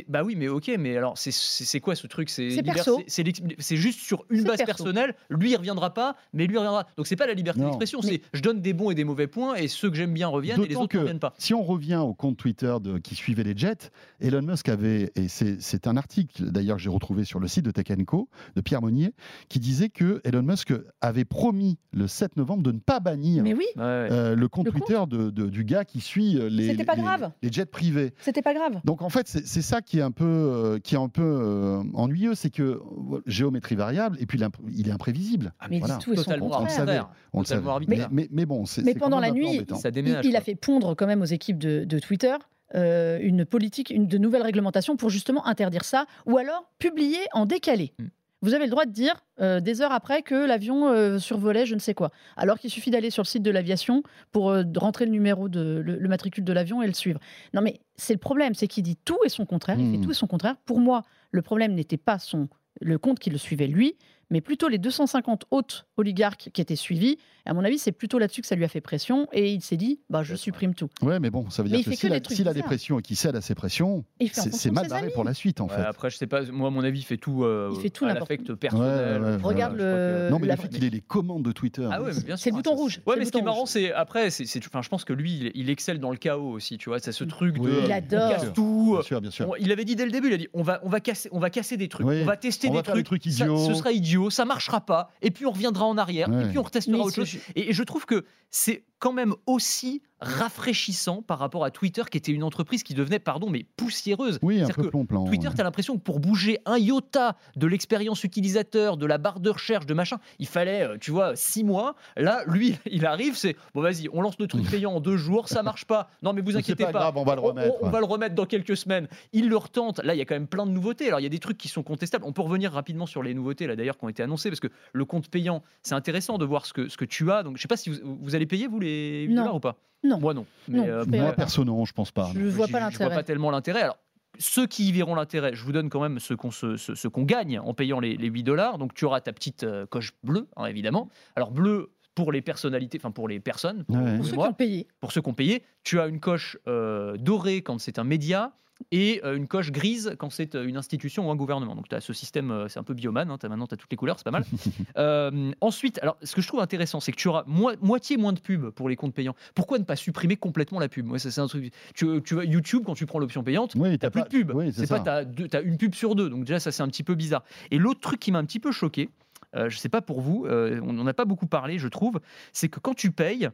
Bah oui, mais ok, mais alors c'est- quoi ce truc? C'est juste sur une base perso. personnelle. Lui, il reviendra pas, mais lui il reviendra. Donc c'est pas la liberté d'expression. C'est je donne des bons et des mauvais points, et ceux que j'aime bien reviennent, et les autres ne reviennent pas. si on revient au compte Twitter de, qui suivait les jets, Elon Musk avait, et c'est c'est un article d'ailleurs que j'ai retrouvé sur le site de Tech Co de Pierre Monnier, qui disait que Elon Musk avait promis le 7 novembre de ne pas bannir Mais oui, Ouais, ouais. euh, le compte Le compte Twitter de, de- du gars qui suit euh, les, les- grave. les jets privés. c'était pas grave. Donc en fait, c'est c'est ça qui est un peu, euh, qui est un peu euh, ennuyeux, c'est que géométrie variable et puis il est imprévisible. Ah, Mais voilà. tout et son Totalement On le savait. On le savait. Mais, mais, mais bon, c'est Mais pendant la nuit. Ça Il, déménage. il a fait pondre quand même aux équipes de, de Twitter euh, une politique, une de nouvelles réglementations pour justement interdire ça, ou alors publier en décalé. Mm. Vous avez le droit de dire euh, des heures après que l'avion euh, survolait je ne sais quoi, alors qu'il suffit d'aller sur le site de l'aviation pour euh, rentrer le numéro de le, le matricule de l'avion et le suivre. Non mais c'est le problème, c'est qu'il dit tout et son contraire. Il fait tout et son contraire. Pour moi, le problème n'était pas son le compte qui le suivait lui, mais plutôt les 250 autres oligarques qui étaient suivis. Et à mon avis, c'est plutôt là-dessus que ça lui a fait pression et il s'est dit bah je supprime tout. Ouais, mais bon, ça veut Mais dire il que fait s'il que a, des trucs s'il a des bizarres. pressions et qu'il cède à ses pressions, c'est mal barré pour la suite en Ouais, fait. après, je sais pas. Moi, à mon avis, il fait tout. euh, Il fait tout à l'affect personnel. Ouais, ouais, ouais. Regarde le- non, mais la- le fait qu'il ait les commandes de Twitter. Ah. C'est le bouton Ah, rouge. Ouais, mais ce qui est marrant, c'est après, c'est, c'est- enfin, je pense que lui, il, excelle dans le chaos aussi, tu vois. C'est ce truc de. Il adore. casse tout. Bien sûr, bien sûr. On- il avait dit dès le début, il a dit on va, on va, casser, on va casser des trucs, on va tester des, trucs, ce sera idiot, ça marchera pas, et puis on reviendra en arrière, Ouais. et puis on retestera Mais autre chose. et je trouve que c'est quand même aussi rafraîchissant par rapport à Twitter, qui était une entreprise qui devenait, pardon, mais poussiéreuse. Oui, un peu que plomb-plan. Twitter, ouais. tu as l'impression que pour bouger un iota de l'expérience utilisateur, de la barre de recherche, de machin, il fallait, euh, tu vois, six mois. Là, lui, (laughs) il arrive, c'est bon, vas-y, on lance le truc (laughs) payant en deux jours, ça marche pas. Non, mais vous inquiétez pas pas. grave, on va le remettre, on va le remettre dans quelques semaines. Il le retente. Là, il y a quand même plein de nouveautés. Alors, il y a des trucs qui sont contestables. On peut revenir rapidement sur les nouveautés, là, d'ailleurs, qui ont été annoncées, parce que le compte payant, c'est intéressant de voir ce que, ce que tu as. Donc, je sais pas si vous, vous allez payer, vous, les 8 Non. dollars ou pas? Non. Moi, non. Mais, Non, euh, Moi, pas. perso, non, je pense pas. Je non. vois pas Je vois l'intérêt. pas tellement l'intérêt. Alors, ceux qui y verront l'intérêt, je vous donne quand même ce qu'on ce- ce qu'on gagne en payant les, les 8 dollars. Donc, tu auras ta petite euh, coche bleue, hein, évidemment. Alors, bleu pour les personnalités, enfin pour les personnes, pour, Ouais. ceux qui ont payé. pour ceux qui ont payé, tu as une coche euh, dorée quand c'est un média et euh, une coche grise quand c'est euh, une institution ou un gouvernement. Donc tu as ce système, euh, c'est un peu bioman, hein, maintenant tu as toutes les couleurs, c'est pas mal. (laughs) Euh, ensuite, alors ce que je trouve intéressant, c'est que tu auras moi- moitié moins de pubs pour les comptes payants. Pourquoi ne pas supprimer complètement la pub? Moi, ça c'est un truc. Tu, tu vois, YouTube, quand tu prends l'option payante, Oui, T'as plus de pub. Oui, c'est pas deux- t'as une pub sur deux. Donc déjà ça c'est un petit peu bizarre. Et l'autre truc qui m'a un petit peu choqué, euh, je sais pas pour vous, euh, on n'en a pas beaucoup parlé, je trouve, c'est que quand tu payes,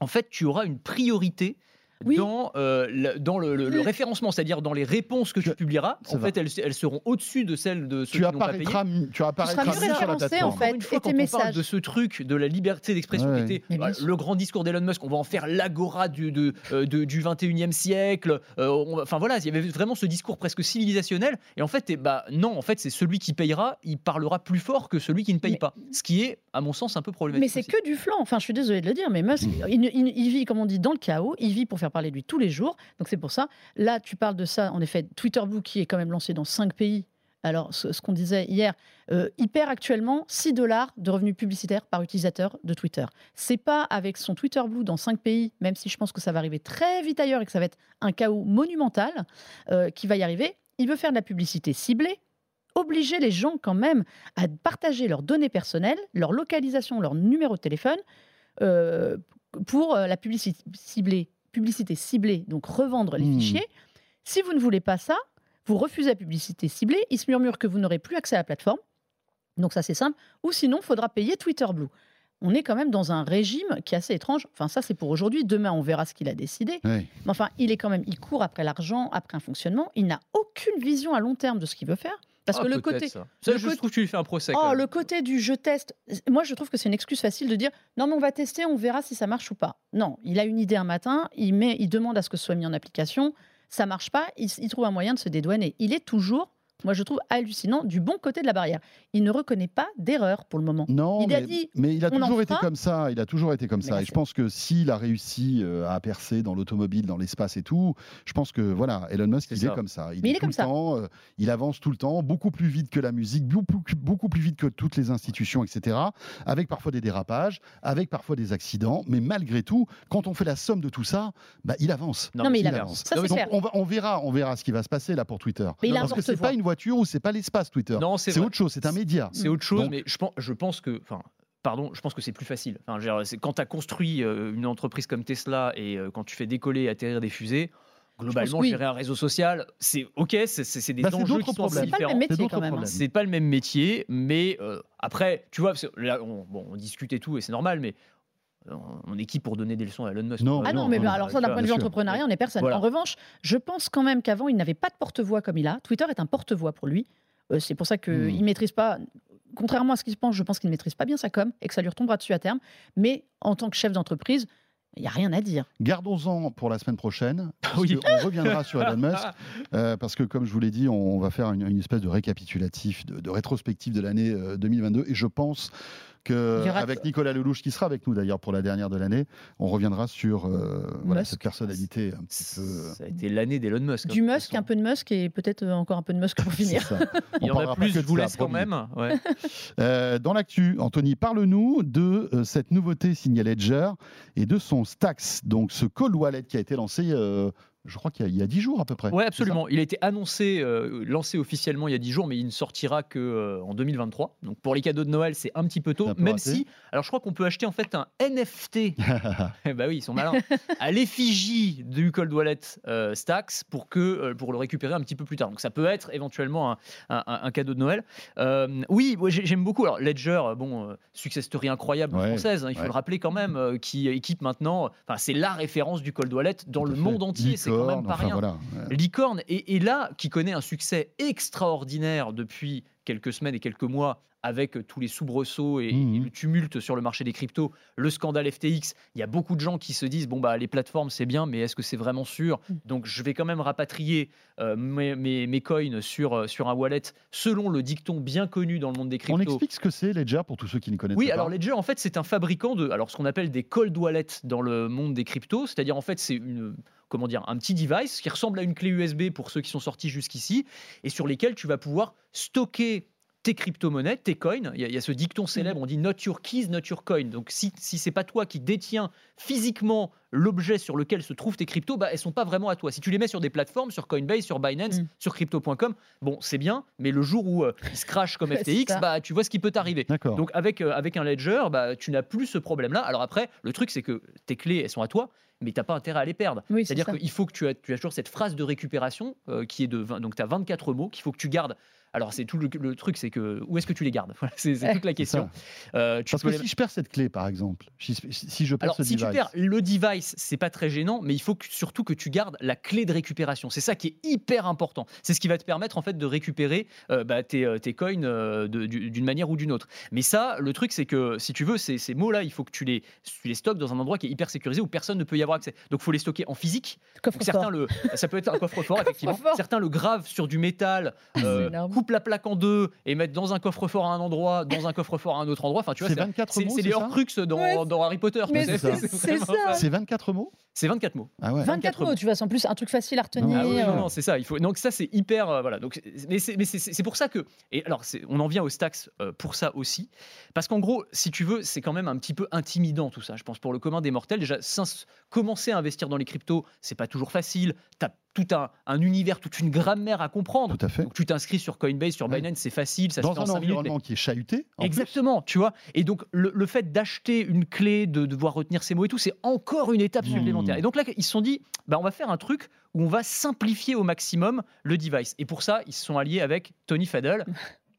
en fait tu auras une priorité. Oui. Dans, euh, le, dans le, le- le Le- référencement, c'est-à-dire dans les réponses que tu publieras, en fait, elles, elles seront au-dessus de celles de ceux Tu qui n'ont pas payé. apparaîtras, tu apparaîtras mieux mieux sur la référencé, en fait. Une fois, et quand tes on parle messages. de ce truc de la liberté d'expression Ouais. qui était euh, sûr. le grand discours d'Elon Musk, on va en faire l'agora du, de, euh, de- du 21e siècle. euh, on va- Enfin voilà, il y avait vraiment ce discours presque civilisationnel. Et en fait, eh bah, non, en fait, c'est celui qui payera, il parlera plus fort que celui qui ne paye Mais- pas. Ce qui est, à mon sens, un peu problématique. Mais c'est que du flanc. Enfin, je suis désolée de le dire, mais Musk, Mm. il, il- il vit, comme on dit, dans le chaos. Il vit pour faire parler de lui tous les jours. Donc c'est pour ça. Là, tu parles de ça, en effet, Twitter Blue qui est quand même lancé dans cinq pays. Alors, ce, qu'on disait hier, euh, il perd actuellement 6 dollars de revenus publicitaires par utilisateur de Twitter. C'est pas avec son Twitter Blue dans cinq pays, même si je pense que ça va arriver très vite ailleurs et que ça va être un chaos monumental, euh, qui va y arriver. Il veut faire de la publicité ciblée, obliger les gens quand même à partager leurs données personnelles, leur localisation, leur numéro de téléphone euh, pour euh, la publicité ciblée, publicité ciblée, donc revendre les Hmm. fichiers. Si vous ne voulez pas ça, vous refusez la publicité ciblée, il se murmure que vous n'aurez plus accès à la plateforme. Donc ça c'est simple. Ou sinon, il faudra payer Twitter Blue. On est quand même dans un régime qui est assez étrange. Enfin, ça, c'est pour aujourd'hui. Demain, on verra ce qu'il a décidé. Mais enfin, il est quand même, il court après l'argent, après un fonctionnement. Il n'a aucune vision à long terme de ce qu'il veut faire. Parce Ah, que le peut-être, côté, ça, Ça, le je trouve que tu lui fais un procès. Oh, le côté du je teste. Moi, je trouve que c'est une excuse facile de dire non, mais on va tester, on verra si ça marche ou pas. Non, il a une idée un matin, il, met, il demande à ce que ce soit mis en application, ça marche pas, il, il trouve un moyen de se dédouaner. Il est toujours, moi je trouve hallucinant, du bon côté de la barrière. Il ne reconnaît pas d'erreur pour le moment. Non, Il mais, a dit, mais il a toujours été fera. comme ça. Il a toujours été comme Mais ça. Et je pense que s'il a réussi euh, à percer dans l'automobile, dans l'espace et tout, je pense que voilà, Elon Musk, C'est il ça. est comme ça. Il Mais est, il est tout comme le ça. temps. euh, il avance tout le temps, beaucoup plus vite que la musique, beaucoup, beaucoup plus vite que toutes les institutions, etc. Avec parfois des dérapages, avec parfois des accidents, mais malgré tout, quand on fait la somme de tout ça, bah, il avance. Non, mais il il avance. avance. Ça, Non, Donc on, va- on verra, on verra ce qui va se passer là pour Twitter. Mais un Parce que c'est pas une voiture ou c'est pas l'espace Twitter. Non, c'est autre chose, c'est un média. C'est autre chose, Donc- mais je pense, je pense que. Enfin, Pardon, je pense que c'est plus facile. Enfin, dire, c'est- quand tu as construit euh, une entreprise comme Tesla et euh, quand tu fais décoller et atterrir des fusées, globalement, oui. gérer un réseau social, c'est OK, c'est- des Bah, enjeux qui sont. C'est pas le différents. même métier quand hein. problèmes. C'est pas le même métier, mais euh, après, tu vois, là, on, bon, on discute et tout, et c'est normal, mais on est qui pour donner des leçons à Elon Musk Non, Ah non, non, mais bah, alors ça, d'un point de vue entrepreneuriat, on n'est personne. Voilà. En revanche, je pense quand même qu'avant, il n'avait pas de porte-voix comme il a. Twitter est un porte-voix pour lui. Euh, c'est pour ça qu'il Hmm. ne maîtrise pas, contrairement à ce qu'il pense, je pense qu'il ne maîtrise pas bien sa com et que ça lui retombera dessus à terme. Mais en tant que chef d'entreprise, il n'y a rien à dire. Gardons-en pour la semaine prochaine. (laughs) Oui. On reviendra sur Elon Musk. (laughs) euh, parce que, comme je vous l'ai dit, on va faire une, une espèce de récapitulatif, de, de rétrospective de l'année euh, 2022. Et je pense avec Nicolas Lelouch, qui sera avec nous d'ailleurs pour la dernière de l'année, on reviendra sur euh, voilà, cette personnalité un petit peu. Ça a été l'année d'Elon Musk. hein, Du Musk, façon. un peu de Musk et peut-être euh, encore un peu de Musk pour (laughs) finir. (laughs) Il y On en a plus, que je de vous laisse quand même. ouais. (laughs) Euh, dans l'actu, Anthony, parle-nous de euh, cette nouveauté signée Ledger et de son Stax, donc ce cold wallet qui a été lancé, euh, je crois qu'il y a- 10 jours à peu près. C'est absolument. Il a été annoncé, euh, lancé officiellement il y a 10 jours, mais il ne sortira que euh, en 2023. Donc pour les cadeaux de Noël, c'est un petit peu tôt. Même raté. si, alors je crois qu'on peut acheter en fait un NFT. ça (laughs) Eh bah oui, ils sont malins. à l'effigie du Cold Wallet euh, Stacks pour que euh, pour le récupérer un petit peu plus tard. Donc ça peut être éventuellement un, un- un cadeau de Noël. Euh, oui, j'aime beaucoup. Alors Ledger, bon, success story incroyable Ouais, française, hein, il faut ouais. le rappeler quand même, qui équipe maintenant. Enfin, c'est la référence du Cold Wallet dans Tout le fait. monde entier. C'est quand même Licorne, pas enfin, rien. voilà. Ouais. Licorne et, et là qui connaît un succès extraordinaire depuis quelques semaines et quelques mois avec euh, tous les soubresauts et, Mhm. et le tumulte sur le marché des cryptos, le scandale FTX, il y a beaucoup de gens qui se disent bon bah les plateformes c'est bien mais est-ce que c'est vraiment sûr? Mhm. Donc je vais quand même rapatrier euh, mes, mes- mes coins sur, euh, sur un wallet selon le dicton bien connu dans le monde des On cryptos. explique ce que c'est Ledger pour tous ceux qui ne connaissent Oui, pas. alors Ledger, en fait, c'est un fabricant de, alors ce qu'on appelle des cold wallets dans le monde des cryptos, c'est-à-dire en fait, c'est une, comment dire, un petit device qui ressemble à une clé USB pour ceux qui sont sortis jusqu'ici, et sur lesquels tu vas pouvoir stocker tes crypto-monnaies, tes coins. Il y, y a ce dicton célèbre, on dit not your keys, not your coin. Donc si, si c'est pas toi qui détiens physiquement l'objet sur lequel se trouvent tes cryptos, bah, elles sont pas vraiment à toi. Si tu les mets sur des plateformes, sur Coinbase, sur Binance, Mm. sur crypto.com, bon, c'est bien, mais le jour où euh, ils se crachent comme (laughs) FTX, bah, tu vois ce qui peut t'arriver. D'accord. Donc avec, euh, avec un ledger, bah, tu n'as plus ce problème-là. Alors après, le truc c'est que tes clés, elles sont à toi, mais tu n'as pas intérêt à les perdre. Oui, C'est-à-dire qu'il faut que tu as, tu as toujours cette phrase de récupération euh, qui est de 20, donc tu as 24 mots qu'il faut que tu gardes. Alors c'est tout le, le truc, c'est que où est-ce que tu les gardes? (laughs) Voilà, C'est toute la question. Euh, tu Parce peux que les- si je perds cette clé, par exemple, si, si je perds alors, ce si device, tu perds le device, c'est pas très gênant, mais il faut que- surtout que tu gardes la clé de récupération. C'est ça qui est hyper important. C'est ce qui va te permettre en fait de récupérer euh, bah, tes, euh, tes coins euh, d'une manière ou d'une autre. Mais ça, le truc, c'est que si tu veux, ces, ces mots-là, il faut que tu les, tu les stockes dans un endroit qui est hyper sécurisé où personne ne peut y avoir accès. Donc, il faut les stocker en physique. Certains le, ça peut être un coffre-fort, (laughs) effectivement. Certains le gravent sur du métal, euh, la plaque en deux et mettent dans un coffre-fort à un endroit, dans un coffre-fort à un autre endroit. Enfin, tu vois, C'est 24 c'est mots, c'est c'est les Horcruxes dans, Ouais, dans Harry Potter. (laughs) c'est- ça. c'est 24 mots c'est 24 mots. Ah ouais. 24 mots, tu vois, c'est en plus un truc facile à retenir. Non, Ah oui, euh, non, non, c'est ça. Il faut. Donc ça, c'est hyper. euh, voilà. Donc, mais c'est, mais c'est, c'est pour ça que. Et alors, on en vient au Stax euh, pour ça aussi, parce qu'en gros, si tu veux, c'est quand même un petit peu intimidant tout ça. Je pense pour le commun des mortels. Déjà, commencer à investir dans les cryptos, c'est pas toujours facile. T'as tout un, un univers, toute une grammaire à comprendre. Tout à fait. Donc tu t'inscris sur Coinbase, sur Ouais. Binance, c'est facile, ça se Dans fait en un cinq minutes, mais- environnement qui est chahuté. en plus. Exactement, tu vois. Et donc, le, le fait d'acheter une clé, de devoir retenir ces mots et tout, c'est encore une étape Mmh. supplémentaire. Et donc là, ils se sont dit, bah, on va faire un truc où on va simplifier au maximum le device. Et pour ça, ils se sont alliés avec Tony Faddle. (laughs)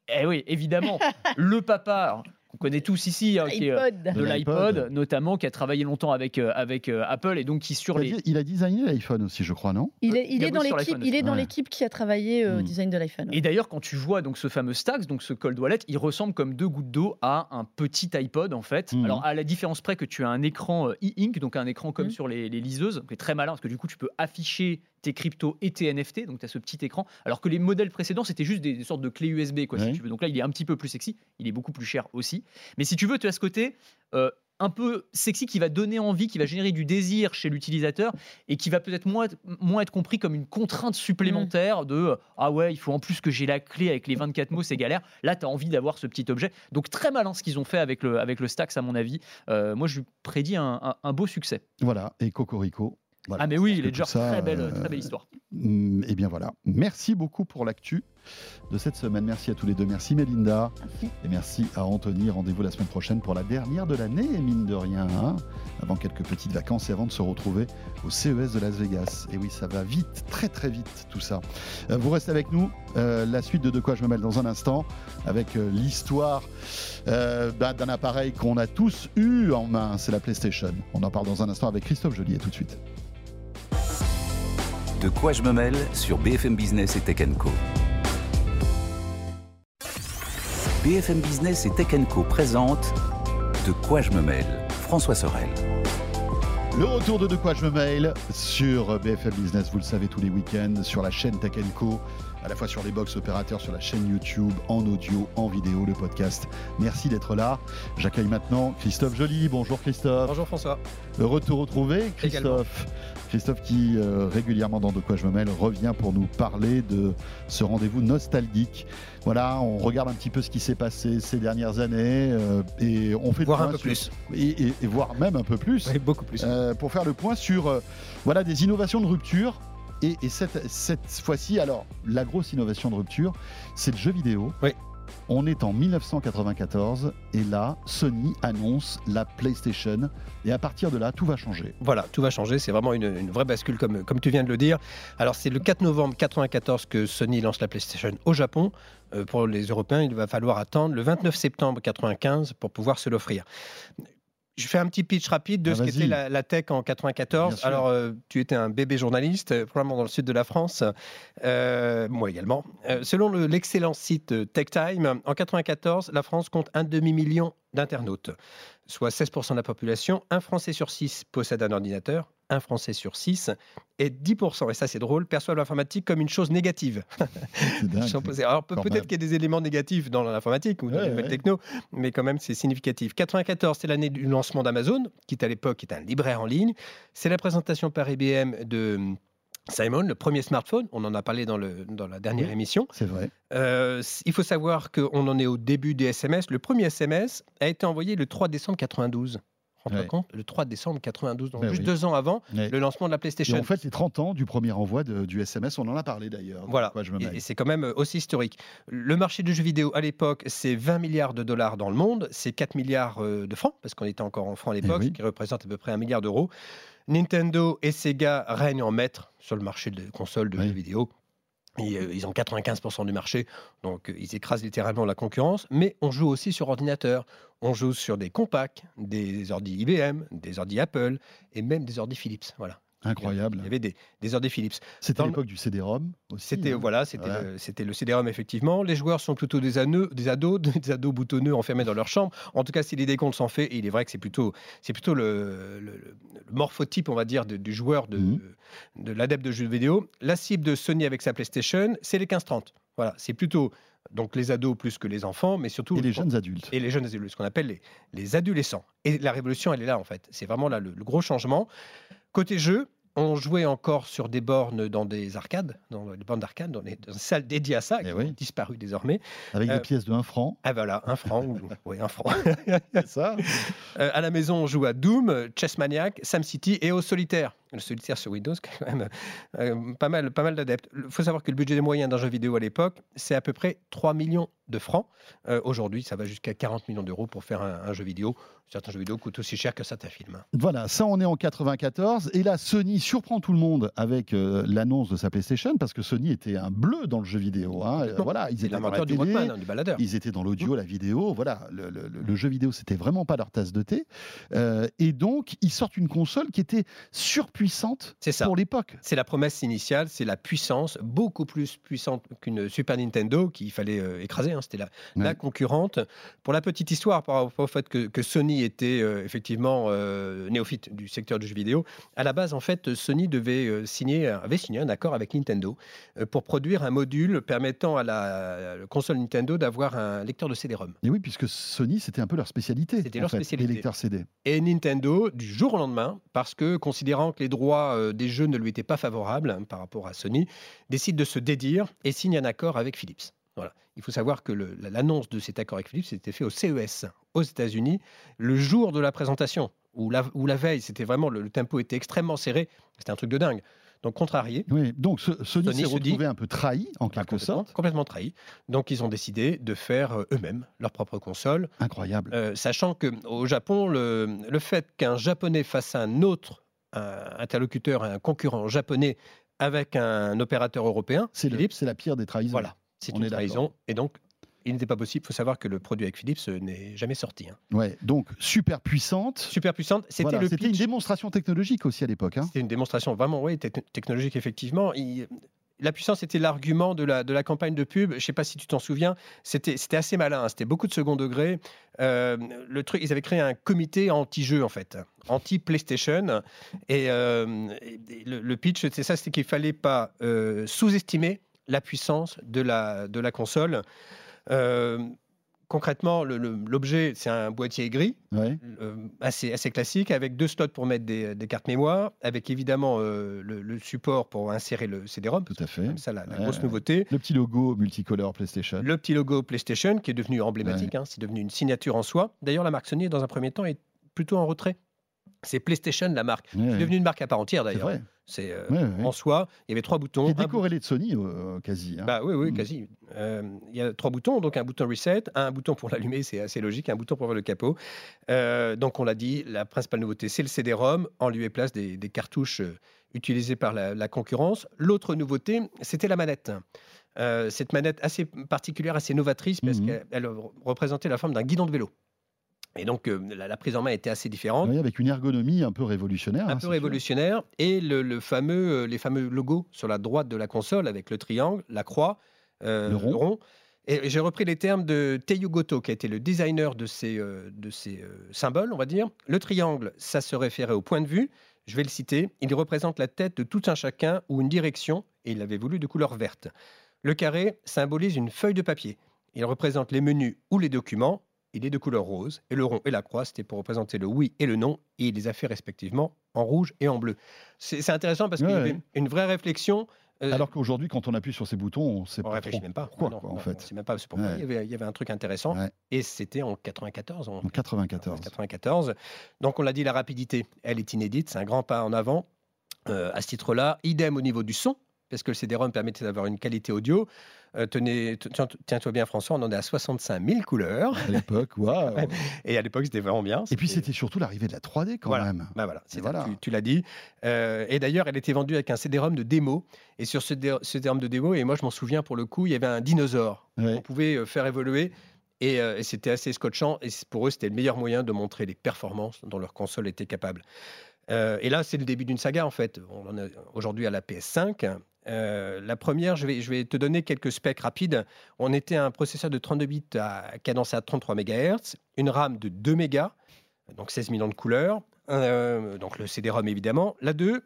Eh oui, évidemment, le papa. Qu'on connaît tous ici, hein, qui est euh, iPod. de l'iPod, notamment, qui a travaillé longtemps avec, euh, avec euh, Apple et donc qui sur Il les. a, il a designé l'iPhone aussi, je crois, non? Il est, il Il a est dans l'équipe. Il est dans l'équipe qui a travaillé euh, au Hmm. design de l'iPhone. Et d'ailleurs, quand tu vois donc ce fameux Stax, donc ce cold wallet, il ressemble comme deux gouttes d'eau à un petit iPod en fait. Mhm. Alors à la différence près que tu as un écran e-ink, donc un écran comme Mhm. sur les, les liseuses, qui est très malin parce que du coup tu peux afficher tes cryptos et tes NFT, donc tu as ce petit écran. Alors que les modèles précédents c'était juste des, des sortes de clés USB quoi, Ouais. si tu veux. Donc là il est un petit peu plus sexy, il est beaucoup plus cher aussi. Mais si tu veux, tu as ce côté. euh, un peu sexy qui va donner envie, qui va générer du désir chez l'utilisateur et qui va peut-être moins, être- moins être compris comme une contrainte supplémentaire de euh, ah ouais, il faut en plus que j'ai la clé avec les 24 mots, c'est galère. Là, tu as envie d'avoir ce petit objet. Donc très malin ce qu'ils ont fait avec le, avec le Stax, à mon avis. Euh, moi, je lui prédis un, un- un beau succès. Voilà, et Cocorico. Voilà. ah, mais oui, que Ledger, tout ça, très, belle, euh, très belle histoire. Mm, Eh bien voilà. Merci beaucoup pour l'actu de cette semaine. Merci à tous les deux. Merci Mélinda. Merci. Et merci à Anthony. Rendez-vous la semaine prochaine pour la dernière de l'année, mine de rien. hein, avant quelques petites vacances et avant de se retrouver au CES de Las Vegas. Et oui, ça va vite, très très vite tout ça. Euh, vous restez avec nous. Euh, la suite de De quoi je me mêle dans un instant avec euh, l'histoire euh, bah, d'un appareil qu'on a tous eu en main. C'est la PlayStation. On en parle dans un instant avec Christophe Joly. À tout de suite. De quoi je me mêle sur BFM Business et Tech Co. BFM Business et Tech Co présente De quoi je me mêle. François Sorel. Le retour de De quoi je me mail sur BFM Business, vous le savez, tous les week-ends, sur la chaîne Tech Co, à la fois sur les box opérateurs, sur la chaîne YouTube, en audio, en vidéo, le podcast. Merci d'être là. J'accueille maintenant Christophe Joly. Bonjour Christophe. Bonjour François. Le retour retrouvé, Également. Christophe. Christophe qui euh, régulièrement dans De quoi je me mêle revient pour nous parler de ce rendez-vous nostalgique. Voilà, on regarde un petit peu ce qui s'est passé ces dernières années euh, et on fait Voir un peu sur- plus. et, et- et voir même un peu plus Oui, beaucoup plus. euh, pour faire le point sur voilà, des innovations de rupture. Et, et cette, cette fois-ci, alors, la grosse innovation de rupture, c'est le jeu vidéo. Oui. On est en 1994 et là, Sony annonce la PlayStation. Et à partir de là, tout va changer. Voilà, tout va changer. C'est vraiment une, vraie bascule, comme, comme tu viens de le dire. Alors, c'est le 4 novembre 1994 que Sony lance la PlayStation au Japon. Euh, pour les Européens, il va falloir attendre le 29 septembre 1995 pour pouvoir se l'offrir. Je fais un petit pitch rapide de Ah, ce qu'était la, la tech en Bien 94. sûr. Alors, euh, tu étais un bébé journaliste, euh, probablement dans le sud de la France, Euh, moi également. Selon le- l'excellent site euh, TechTime, en 94, la France compte un demi-million d'internautes, soit 16% de la population. Un Français sur six possède un ordinateur, un Français sur six, et 10%, et ça c'est drôle, perçoivent l'informatique comme une chose négative. Dingue. Alors peut-être qu'il y a des éléments négatifs dans l'informatique ou dans Ouais, les nouvelles ouais. techno, mais quand même c'est significatif. 94, c'est l'année du lancement d'Amazon, qui à l'époque est un libraire en ligne. C'est la présentation par IBM de hum, Simon, le premier smartphone. On en a parlé dans, le, dans la dernière Oui. émission. C'est vrai. Euh, il faut savoir qu'on en est au début des SMS. Le premier SMS a été envoyé le 3 décembre 92. Le 3 décembre 92, donc Ben juste oui. deux ans avant Ouais. le lancement de la Et PlayStation. en fait, les 30 ans du premier envoi de- du SMS, on en a parlé d'ailleurs. Voilà. Quoi, je me Et, c'est quand même euh, aussi historique. Le marché du jeu vidéo à l'époque, c'est 20 milliards de dollars dans le monde, c'est 4 milliards euh, de francs, parce qu'on était encore en francs à l'époque, oui. ce qui représente à peu près un milliard d'euros. Nintendo et Sega règnent en maître sur le marché de consoles de Oui. jeux vidéo. Et, euh, ils ont 95% du marché, donc euh, ils écrasent littéralement la concurrence. Mais on joue aussi sur ordinateur. On joue sur des compacts, des ordi IBM, des ordi Apple et même des ordi Philips. Voilà. Incroyable. Il y avait des, des ordi Philips. C'était le- l'époque du CD-ROM aussi. C'était hein. voilà, c'était Voilà. le, le CD-ROM effectivement. Les joueurs sont plutôt des, aneux, des ados, (laughs) des ados boutonneux enfermés dans leur chambre. En tout cas, si les décomptes sont faits, il est vrai que c'est plutôt, c'est plutôt le, morphotype, on va dire, de- du joueur de, Mhm. de l'adepte de jeux vidéo. La cible de Sony avec sa PlayStation, c'est les 15-30. Voilà, c'est plutôt donc les ados plus que les enfants, mais surtout Et les jeunes adultes. et les jeunes adultes, ce qu'on appelle les, les adolescents. Et la révolution, elle est là en fait. C'est vraiment là le, le gros changement. Côté jeu, on jouait encore sur des bornes dans des arcades, dans les bornes d'arcade, dans des salles dédiées à ça, Eh qui oui. ont disparu désormais. Avec Euh, des pièces de 1 franc. Ah voilà, un franc, ou- (laughs) oui, un franc. (laughs) C'est ça Euh, à la maison, on joue à Doom, Chess Maniac, Sam City et au solitaire. Le solitaire sur Windows, (laughs) quand même euh, pas mal, pas mal d'adeptes. Il faut savoir que le budget moyen d'un jeu vidéo à l'époque, c'est à peu près 3 millions de francs. Euh, aujourd'hui, ça va jusqu'à 40 millions d'euros pour faire un, un jeu vidéo. Certains jeux vidéo coûtent aussi cher que certains films. Voilà, ça on est en 94 et là Sony surprend tout le monde avec euh, l'annonce de sa PlayStation parce que Sony était un bleu dans le jeu vidéo. hein. Euh, voilà, ils étaient dans la télé, hein, du. Ils étaient dans l'audio, la vidéo, voilà. Le, le- le- jeu vidéo, c'était vraiment pas leur tasse de thé. Euh, et donc, ils sortent une console qui était surpuissante Ça. pour l'époque. C'est la promesse initiale, c'est la puissance, beaucoup plus puissante qu'une Super Nintendo qu'il fallait euh, écraser. hein. C'était la, concurrente. Pour la petite histoire, par rapport au fait que, que Sony était euh, effectivement euh, néophyte du secteur du jeu vidéo, à la base, en fait, Sony devait signer, avait signé un accord avec Nintendo pour produire un module permettant à la, à la console Nintendo d'avoir un lecteur de CD-ROM. Et oui, puisque Sony, c'était un peu leur spécialité. C'était leur fait, spécialité. Les lecteurs CD. Et Nintendo, du jour au lendemain, parce que considérant que les droits euh, des jeux ne lui étaient pas favorables hein, par rapport à Sony, décide de se dédire et signe un accord avec Philips. Voilà. Il faut savoir que l'annonce de cet accord avec Philips était fait au CES aux États-Unis le jour de la présentation, ou la, ou la veille. C'était vraiment le, le tempo était extrêmement serré. C'était un truc de dingue. Donc contrarié, Oui, donc ce- Sony, Sony s'est retrouvé un peu trahi, en quelque complètement, sorte. complètement trahi. Donc ils ont décidé de faire euh, eux-mêmes leur propre console. Incroyable. Euh, sachant que au Japon, le, le fait qu'un japonais fasse un autre un interlocuteur, un concurrent japonais avec un opérateur européen, C'est Philips, c'est la pire des trahisons. voilà, c'est une trahison. Et donc, il n'était pas possible. Il faut savoir que le produit avec Philips euh, n'est jamais sorti. hein. Ouais, donc super puissante. Super puissante. C'était Voilà, une démonstration technologique aussi à l'époque. hein. C'était une démonstration vraiment oui, techn- technologique, effectivement. Il- la puissance était l'argument de la, de la campagne de pub. Je ne sais pas si tu t'en souviens. C'était assez malin. hein. C'était beaucoup de second degré. Euh, le truc, ils avaient créé un comité anti-jeu, en fait, anti-PlayStation. Et, euh, le, pitch, c'était ça c'était qu'il fallait pas euh, sous-estimer la puissance de la, de la console. Concrètement, l'objet, c'est un boîtier gris Ouais. euh, assez, assez classique, avec deux slots pour mettre des, des cartes mémoire, avec évidemment euh, le, le support pour insérer le CD-ROM. Tout à fait. Ça, la, la Ouais, grosse nouveauté. Le petit logo multicolore PlayStation. Le petit logo PlayStation, qui est devenu emblématique, hein, c'est devenu une signature en soi. D'ailleurs, la marque Sony, dans un premier temps, est plutôt en retrait. C'est PlayStation, la marque. Ouais, C'est devenu une marque à part entière, c'est d'ailleurs. C'est euh, Ouais, ouais. en soi. Il y avait trois boutons. Qui est un bouton- décorrélé de Sony euh, quasi. hein. Bah oui, oui, Mm. quasi. Euh, Il y a trois boutons, donc un bouton reset, un bouton pour l'allumer, c'est assez logique, un bouton pour ouvrir le capot. Euh, donc on l'a dit, la principale nouveauté, c'est le CD-ROM, en lieu et place des, des cartouches utilisées par la, la concurrence. L'autre nouveauté, c'était la manette. Cette manette assez particulière, assez novatrice, parce Mhm. qu'elle elle représentait la forme d'un guidon de vélo. Et donc euh, la, la prise en main était assez différente Oui, avec une ergonomie un peu révolutionnaire. un hein, peu révolutionnaire et le, le fameux, euh, les fameux logos sur la droite de la console avec le triangle, la croix, euh, Le rond. Et j'ai repris les termes de Teiyu Goto, qui a été le designer de ces, de ces symboles, on va dire. Le triangle, ça se référait au point de vue. Je vais le citer. Il représente la tête de tout un chacun ou une direction, et il l'avait voulu de couleur verte. Le carré symbolise une feuille de papier. Il représente les menus ou les documents. Il est de couleur rose. Et le rond et la croix, c'était pour représenter le oui et le non. Et il les a fait respectivement en rouge et en bleu. C'est intéressant parce qu'il y avait ouais. une vraie réflexion. euh, Alors qu'aujourd'hui, quand on appuie sur ces boutons, on sait on pas réfléchit trop même pas. pourquoi, Non, quoi, non, en on fait. sait même pas pourquoi. Ouais. Il, y avait, il y avait un truc intéressant. Et c'était en 94. En En 94. 94. Donc on l'a dit, la rapidité, elle est inédite. C'est un grand pas en avant euh, à ce titre-là. Idem au niveau du son, parce que le CD-ROM permettait d'avoir une qualité audio. Euh, tenez- Tiens-toi bien, François, on en est à 65 000 couleurs. À l'époque, (laughs) waouh. Et à l'époque, c'était vraiment bien. Et puis c'était surtout l'arrivée de la 3D quand Voilà. même. Bah voilà, tu, tu l'as dit. Euh, et d'ailleurs, elle était vendue avec un CD-ROM de démo. Et sur ce CD-ROM de démo, et moi je m'en souviens pour le coup, il y avait un dinosaure Ouais. qu'on pouvait euh, faire évoluer. Et, euh, et c'était assez scotchant. Et pour eux, c'était le meilleur moyen de montrer les performances dont leur console était capable. Euh, et là, c'est le début d'une saga, en fait. On en est aujourd'hui à la PS5. Euh, la première, je vais, te donner quelques specs rapides. On était un processeur de 32 bits à cadencé à 33 MHz, une RAM de 2 mégas, donc 16 millions de couleurs, euh, donc le CD-ROM évidemment. La 2,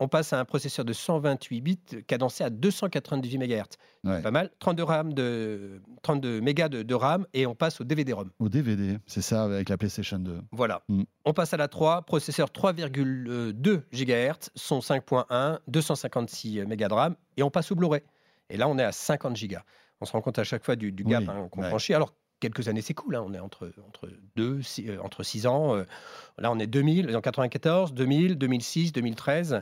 on passe à un processeur de 128 bits cadencé à 298 MHz. Ouais. Pas mal. 32, RAM de, 32 mégas de, de RAM et on passe au DVD-ROM. Au DVD, c'est ça avec la PlayStation 2. Voilà. Mm. On passe à la 3, processeur 3,2 GHz, son 5.1, 256 mégas de RAM, et on passe au Blu-ray. Et là, on est à 50 gigas. On se rend compte à chaque fois du, du gap Oui, hein, qu'on ouais. franchit. Alors, quelques années s'écoulent. Hein. On est entre, entre, deux, six, euh, entre 6 ans. euh, là, on est 2000, en 94, 2000, 2006, 2013.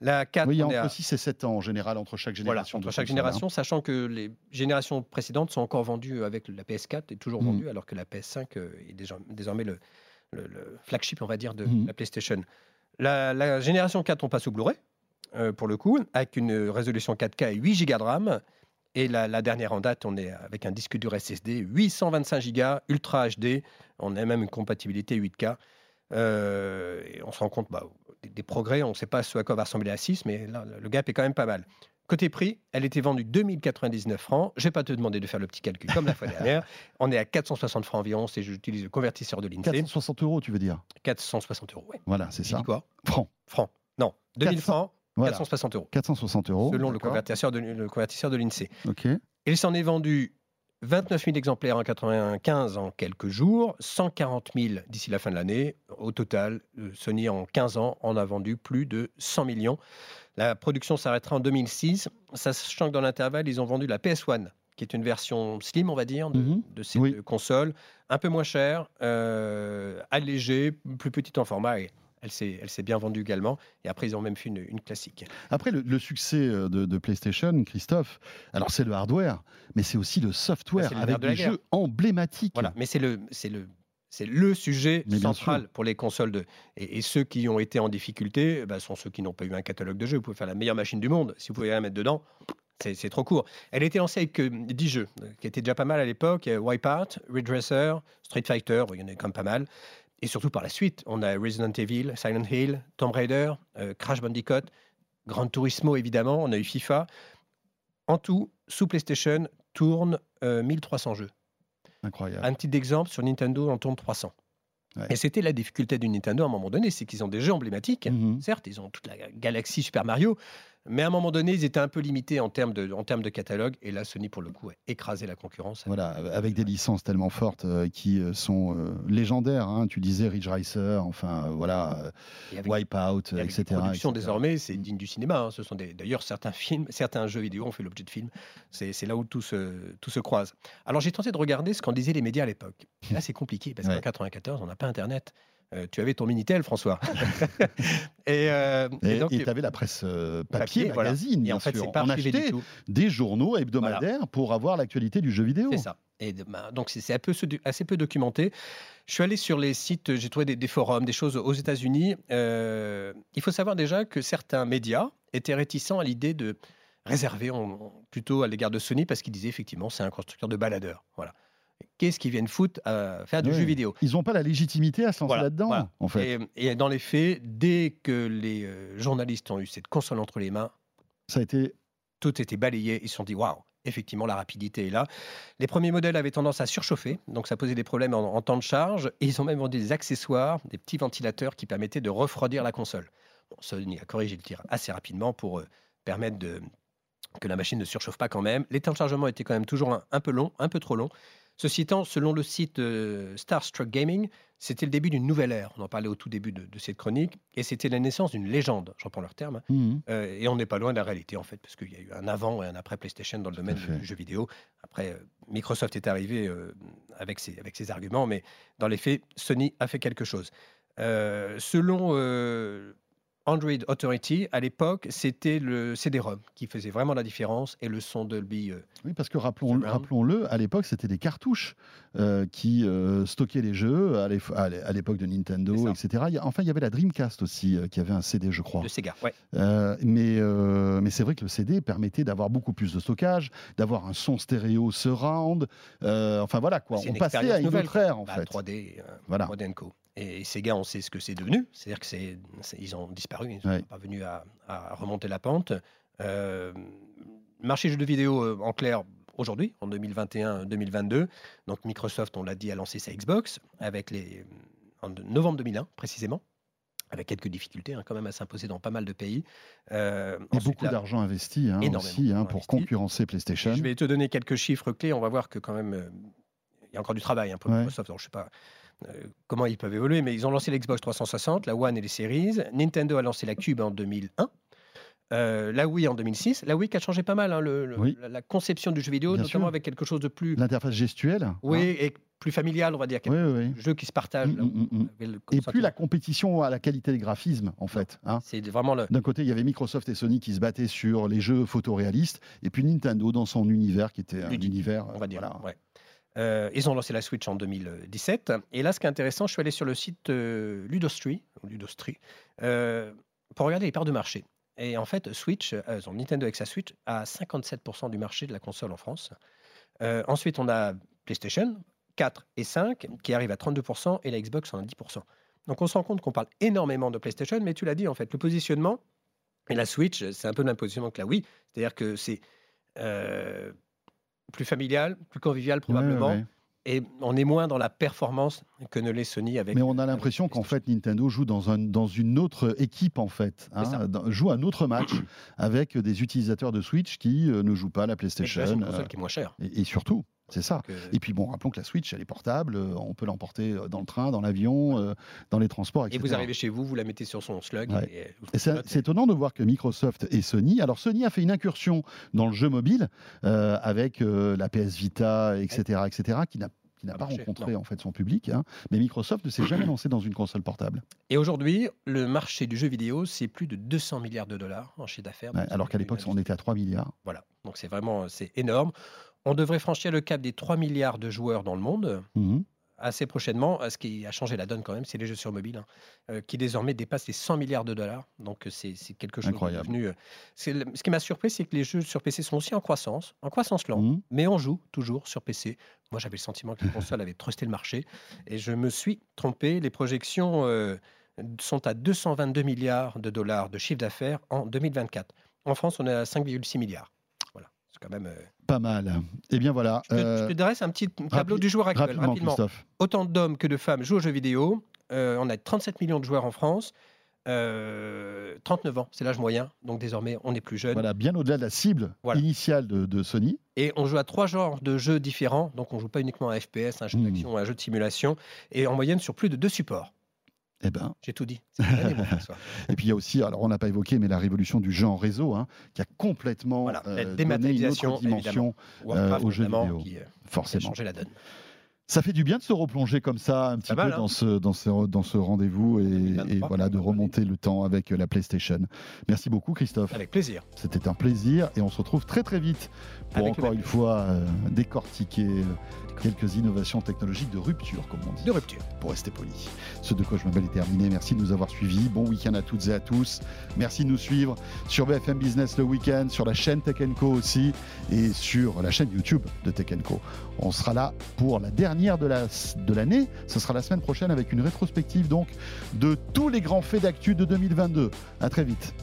La 4, Oui, il y a on est entre à- 6 et 7 ans en général entre chaque voilà, génération. entre de chaque génération, sachant que les générations précédentes sont encore vendues avec la PS4, est toujours Mhm. vendue, alors que la PS5 euh, est désormais le, le- le flagship, on va dire, de Mhm. la PlayStation. La, la génération 4, on passe au Blu-ray, euh, pour le coup, avec une résolution 4K et 8 Go de RAM. Et la, la dernière en date, on est avec un disque dur SSD 825 Go, Ultra HD. On a même une compatibilité 8K. Euh, et on se rend compte bah, des, des progrès. On ne sait pas ce à quoi va ressembler la 6, mais là, le gap est quand même pas mal. Côté prix, elle était vendue 2099 francs. Je vais pas te demander de faire le petit calcul comme la fois (laughs) dernière. On est à 460 francs environ. C'est j'utilise le convertisseur de l'INSEE. 460 euros, tu veux dire? 460 euros. Ouais. Voilà, c'est ça. dit quoi? Francs. Francs. Non, 2000 400. francs, Voilà. 460 euros. 460 euros. Selon le convertisseur de, le convertisseur de l'INSEE. Ok. Il s'en est vendu 29 000 exemplaires en 95 en quelques jours, 140 000 d'ici la fin de l'année. Au total, euh, Sony en 15 ans en a vendu plus de 100 millions. La production s'arrêtera en 2006, sachant que dans l'intervalle, ils ont vendu la PS1, qui est une version slim, on va dire, de, Mhm. de cette Oui. console, un peu moins chère, euh, allégée, plus petite en format. Et elle s'est elle s'est bien vendue également. Et après, ils ont même fait une, une classique. Après, le, le succès euh, de, de PlayStation, Christophe, alors c'est le hardware, mais c'est aussi le software le avec de des guerre. jeux emblématiques. Voilà, mais c'est le, c'est le, c'est le sujet central pour les consoles de. Et, et ceux qui ont été en difficulté, eh ben, sont ceux qui n'ont pas eu un catalogue de jeux. Vous pouvez faire la meilleure machine du monde, si vous pouvez rien mettre dedans. C'est c'est trop court. Elle était lancée avec euh, 10 jeux, euh, qui étaient déjà pas mal à l'époque. Wipeout, Ridge Racer, Street Fighter, il y en a quand même pas mal. Et surtout par la suite, on a Resident Evil, Silent Hill, Tomb Raider, euh, Crash Bandicoot, Gran Turismo évidemment, on a eu FIFA. En tout, sous PlayStation, tourne euh, 1300 jeux. Incroyable. Un petit exemple, sur Nintendo, on tourne 300. Ouais. Et c'était la difficulté du Nintendo à un moment donné, c'est qu'ils ont des jeux emblématiques. Mhm. Certes, ils ont toute la galaxie Super Mario, mais à un moment donné, ils étaient un peu limités en termes de, en termes de catalogue. Et là, Sony, pour le coup, a écrasé la concurrence. Voilà, avec des licences tellement fortes euh, qui euh, sont euh, légendaires. hein. Tu disais Ridge Racer, enfin euh, voilà, euh, Et avec, Wipeout, et avec etc. etc. désormais, c'est Mm. digne du cinéma. hein. Ce sont d'ailleurs certains films, certains jeux vidéo ont fait l'objet de films. C'est là où tout se, tout se croise. Alors j'ai tenté de regarder ce qu'en disaient les médias à l'époque. Là, c'est compliqué parce qu'en Ouais. 94, on n'a pas Internet. Euh, tu avais ton Minitel, François. (laughs) et, euh, Et donc, tu avais la presse euh, papier, Papier, voilà. magazine, et bien en fait, sûr. pas On achetait des journaux hebdomadaires pour avoir l'actualité du jeu vidéo. C'est ça. Et bah, donc c'est assez peu documenté. Je suis allé sur les sites, j'ai trouvé des, des forums, des choses aux États-Unis. Euh, il faut savoir déjà que certains médias étaient réticents à l'idée de réserver plutôt à l'égard de Sony parce qu'ils disaient effectivement c'est un constructeur de baladeurs. Voilà. Qu'est-ce qu'ils viennent foutre à faire du jeu vidéo Ils n'ont pas la légitimité à se lancer Voilà, là-dedans, voilà. en fait. et, et dans les faits, dès que les euh, journalistes ont eu cette console entre les mains, Ça a été tout était balayé. Ils se sont dit waouh, effectivement, la rapidité est là. Les premiers modèles avaient tendance à surchauffer, donc ça posait des problèmes en, en temps de charge. Et ils ont même vendu des accessoires, des petits ventilateurs qui permettaient de refroidir la console. Bon, Sony a corrigé le tir assez rapidement pour euh, permettre de, que la machine ne surchauffe pas quand même. Les temps de chargement étaient quand même toujours un, un peu longs, un peu trop longs. Ceci étant, selon le site euh, Starstruck Gaming, c'était le début d'une nouvelle ère. On en parlait au tout début de, de cette chronique. Et c'était la naissance d'une légende, je reprends leur terme. Mhm. Euh, et on n'est pas loin de la réalité, en fait, parce qu'il y a eu un avant et un après PlayStation dans le domaine du jeu vidéo. Après, euh, Microsoft est arrivé avec, ses, avec ses arguments, mais dans les faits, Sony a fait quelque chose. Selon Android Authority, à l'époque, c'était le CD-ROM qui faisait vraiment la différence et le son Dolby. euh, Oui, parce que rappelons- rappelons-le, à l'époque, c'était des cartouches euh, qui euh, stockaient les jeux à l'ép- à l'é- à l'époque de Nintendo, etc. Enfin, il y avait la Dreamcast aussi, euh, qui avait un CD, je crois. de Sega. Ouais. Mais mais c'est vrai que le CD permettait d'avoir beaucoup plus de stockage, d'avoir un son stéréo surround. enfin voilà quoi, on passait à une nouvelle, autre ère en Bah, fait. 3D, euh, Voilà. 3D Co. Et Sega, on sait ce que c'est devenu. C'est-à-dire que c'est, ils ont disparu, ils ne sont Ouais. pas venus à, à remonter la pente. Euh, marché jeux de vidéo, euh, en clair, aujourd'hui, en 2021-2022, donc Microsoft, on l'a dit, a lancé sa Xbox avec les, en novembre 2001 précisément, avec quelques difficultés hein, quand même à s'imposer dans pas mal de pays. Euh, Et ensuite, beaucoup là, d'argent investi hein, aussi hein, pour investi. concurrencer PlayStation. je vais te donner quelques chiffres clés. On va voir que quand même, euh, il y a encore du travail hein, pour Ouais. Microsoft. Alors, je sais pas euh, comment ils peuvent évoluer, mais ils ont lancé l'Xbox 360, la One et les Series. Nintendo a lancé la Cube en 2001. Euh, la Wii en 2006, la Wii qui a changé pas mal hein, le- le- Oui. la, la conception du jeu vidéo, Bien notamment sûr. avec quelque chose de plus, L'interface gestuelle. oui, hein. et plus familial, on va dire, Oui, oui, oui. jeu qui se partage. Mm, mm, mm, Et plus sentiment. la compétition à la qualité des graphismes, en fait. hein. C'est vraiment le. D'un côté, il y avait Microsoft et Sony qui se battaient sur les jeux photoréalistes, et puis Nintendo dans son univers qui était un Ludique, univers. on va dire. voilà. ouais. Euh, ils ont lancé la Switch en 2017. Et là, ce qui est intéressant, je suis allé sur le site euh, Ludostri, euh, pour regarder les parts de marché. Et en fait, Switch, euh, Nintendo avec sa Switch, a 57% du marché de la console en France. Ensuite, on a PlayStation 4 et 5 qui arrivent à 32% et la Xbox en a 10%. Donc on se rend compte qu'on parle énormément de PlayStation, mais tu l'as dit en fait, le positionnement et la Switch, c'est un peu le même positionnement que la Wii, c'est-à-dire que c'est plus familial, plus convivial probablement, Ouais, ouais, ouais. et on est moins dans la performance que ne l'est Sony avec. Mais on a l'impression qu'en fait Nintendo joue dans, un, dans une autre équipe en fait, hein, joue un autre match (coughs) avec des utilisateurs de Switch qui euh, ne jouent pas à la PlayStation c'est une console euh, qui est moins chère. et, et surtout, c'est ça. Donc, euh, Et puis bon, rappelons que la Switch elle est portable, euh, on peut l'emporter euh, dans le train, dans l'avion, euh, dans les transports, et etc. vous arrivez chez vous, vous la mettez sur son slug. Ouais. Et, Et c'est étonnant de voir que Microsoft et Sony. Alors Sony a fait une incursion dans le jeu mobile avec la PS Vita, etc., etc., qui n'a Pas marché, rencontré en fait son public. hein. Mais Microsoft ne s'est jamais lancé dans une console portable. Et aujourd'hui, le marché du jeu vidéo, c'est plus de 200 milliards de dollars en chiffre d'affaires. Ouais, alors qu'à l'époque, on était à 3 milliards. Voilà. Donc c'est vraiment c'est énorme. On devrait franchir le cap des 3 milliards de joueurs dans le monde Mhm. assez prochainement. Ce qui a changé la donne quand même, c'est les jeux sur mobile, hein, euh, qui désormais dépassent les 100 milliards de dollars. Donc euh, c'est quelque chose Incroyable. de devenu. euh, ce qui m'a surpris, c'est que les jeux sur PC sont aussi en croissance, en croissance lente. Mhm. Mais on joue toujours sur PC. Moi, j'avais le sentiment que les consoles avaient trusté le marché. Et je me suis trompé. Les projections euh, sont à 222 milliards de dollars de chiffre d'affaires en 2024. En France, on est à 5,6 milliards. Quand même. euh, Pas mal. Et bien voilà. Je te, euh, je te dresse un petit tableau du joueur actuel. rapidement, Rapidement. Christophe. Autant d'hommes que de femmes jouent aux jeux vidéo. Euh, on a 37 millions de joueurs en France. Euh, 39 ans, c'est l'âge moyen. Donc désormais, on est plus jeune. Voilà, bien au-delà de la cible Voilà. initiale de, de Sony. Et on joue à trois genres de jeux différents. Donc on joue pas uniquement à FPS, un jeu d'action, un jeu de simulation. Et en moyenne sur plus de deux supports. Eh ben, J'ai tout dit. (laughs) Et puis il y a aussi, alors on n'a pas évoqué, mais la révolution du jeu en réseau, hein, qui a complètement Voilà, la euh, donné une autre dimension, aux jeux notamment, vidéo. qui, euh, qui a forcément. changé la donne. Ça fait du bien de se replonger comme ça un petit peu hein. dans ce, dans ce, dans ce rendez-vous et, 2023, et voilà de remonter le temps avec la PlayStation. Merci beaucoup Christophe. Avec plaisir. C'était un plaisir et on se retrouve très très vite pour Avec encore une fois euh, décortiquer euh, quelques innovations technologiques de rupture comme on dit De rupture. pour rester poli. Ce de quoi je m'appelle est terminé. Merci de nous avoir suivis. Bon week-end à toutes et à tous. Merci de nous suivre sur BFM Business le week-end, sur la chaîne Tech Co aussi et sur la chaîne YouTube de Tech Co. On sera là pour la dernière de la- de l'année. Ce sera la semaine prochaine avec une rétrospective donc de tous les grands faits d'actu de 2022. À très vite.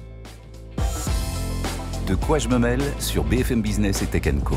De quoi je me mêle sur BFM Business et Tech Co.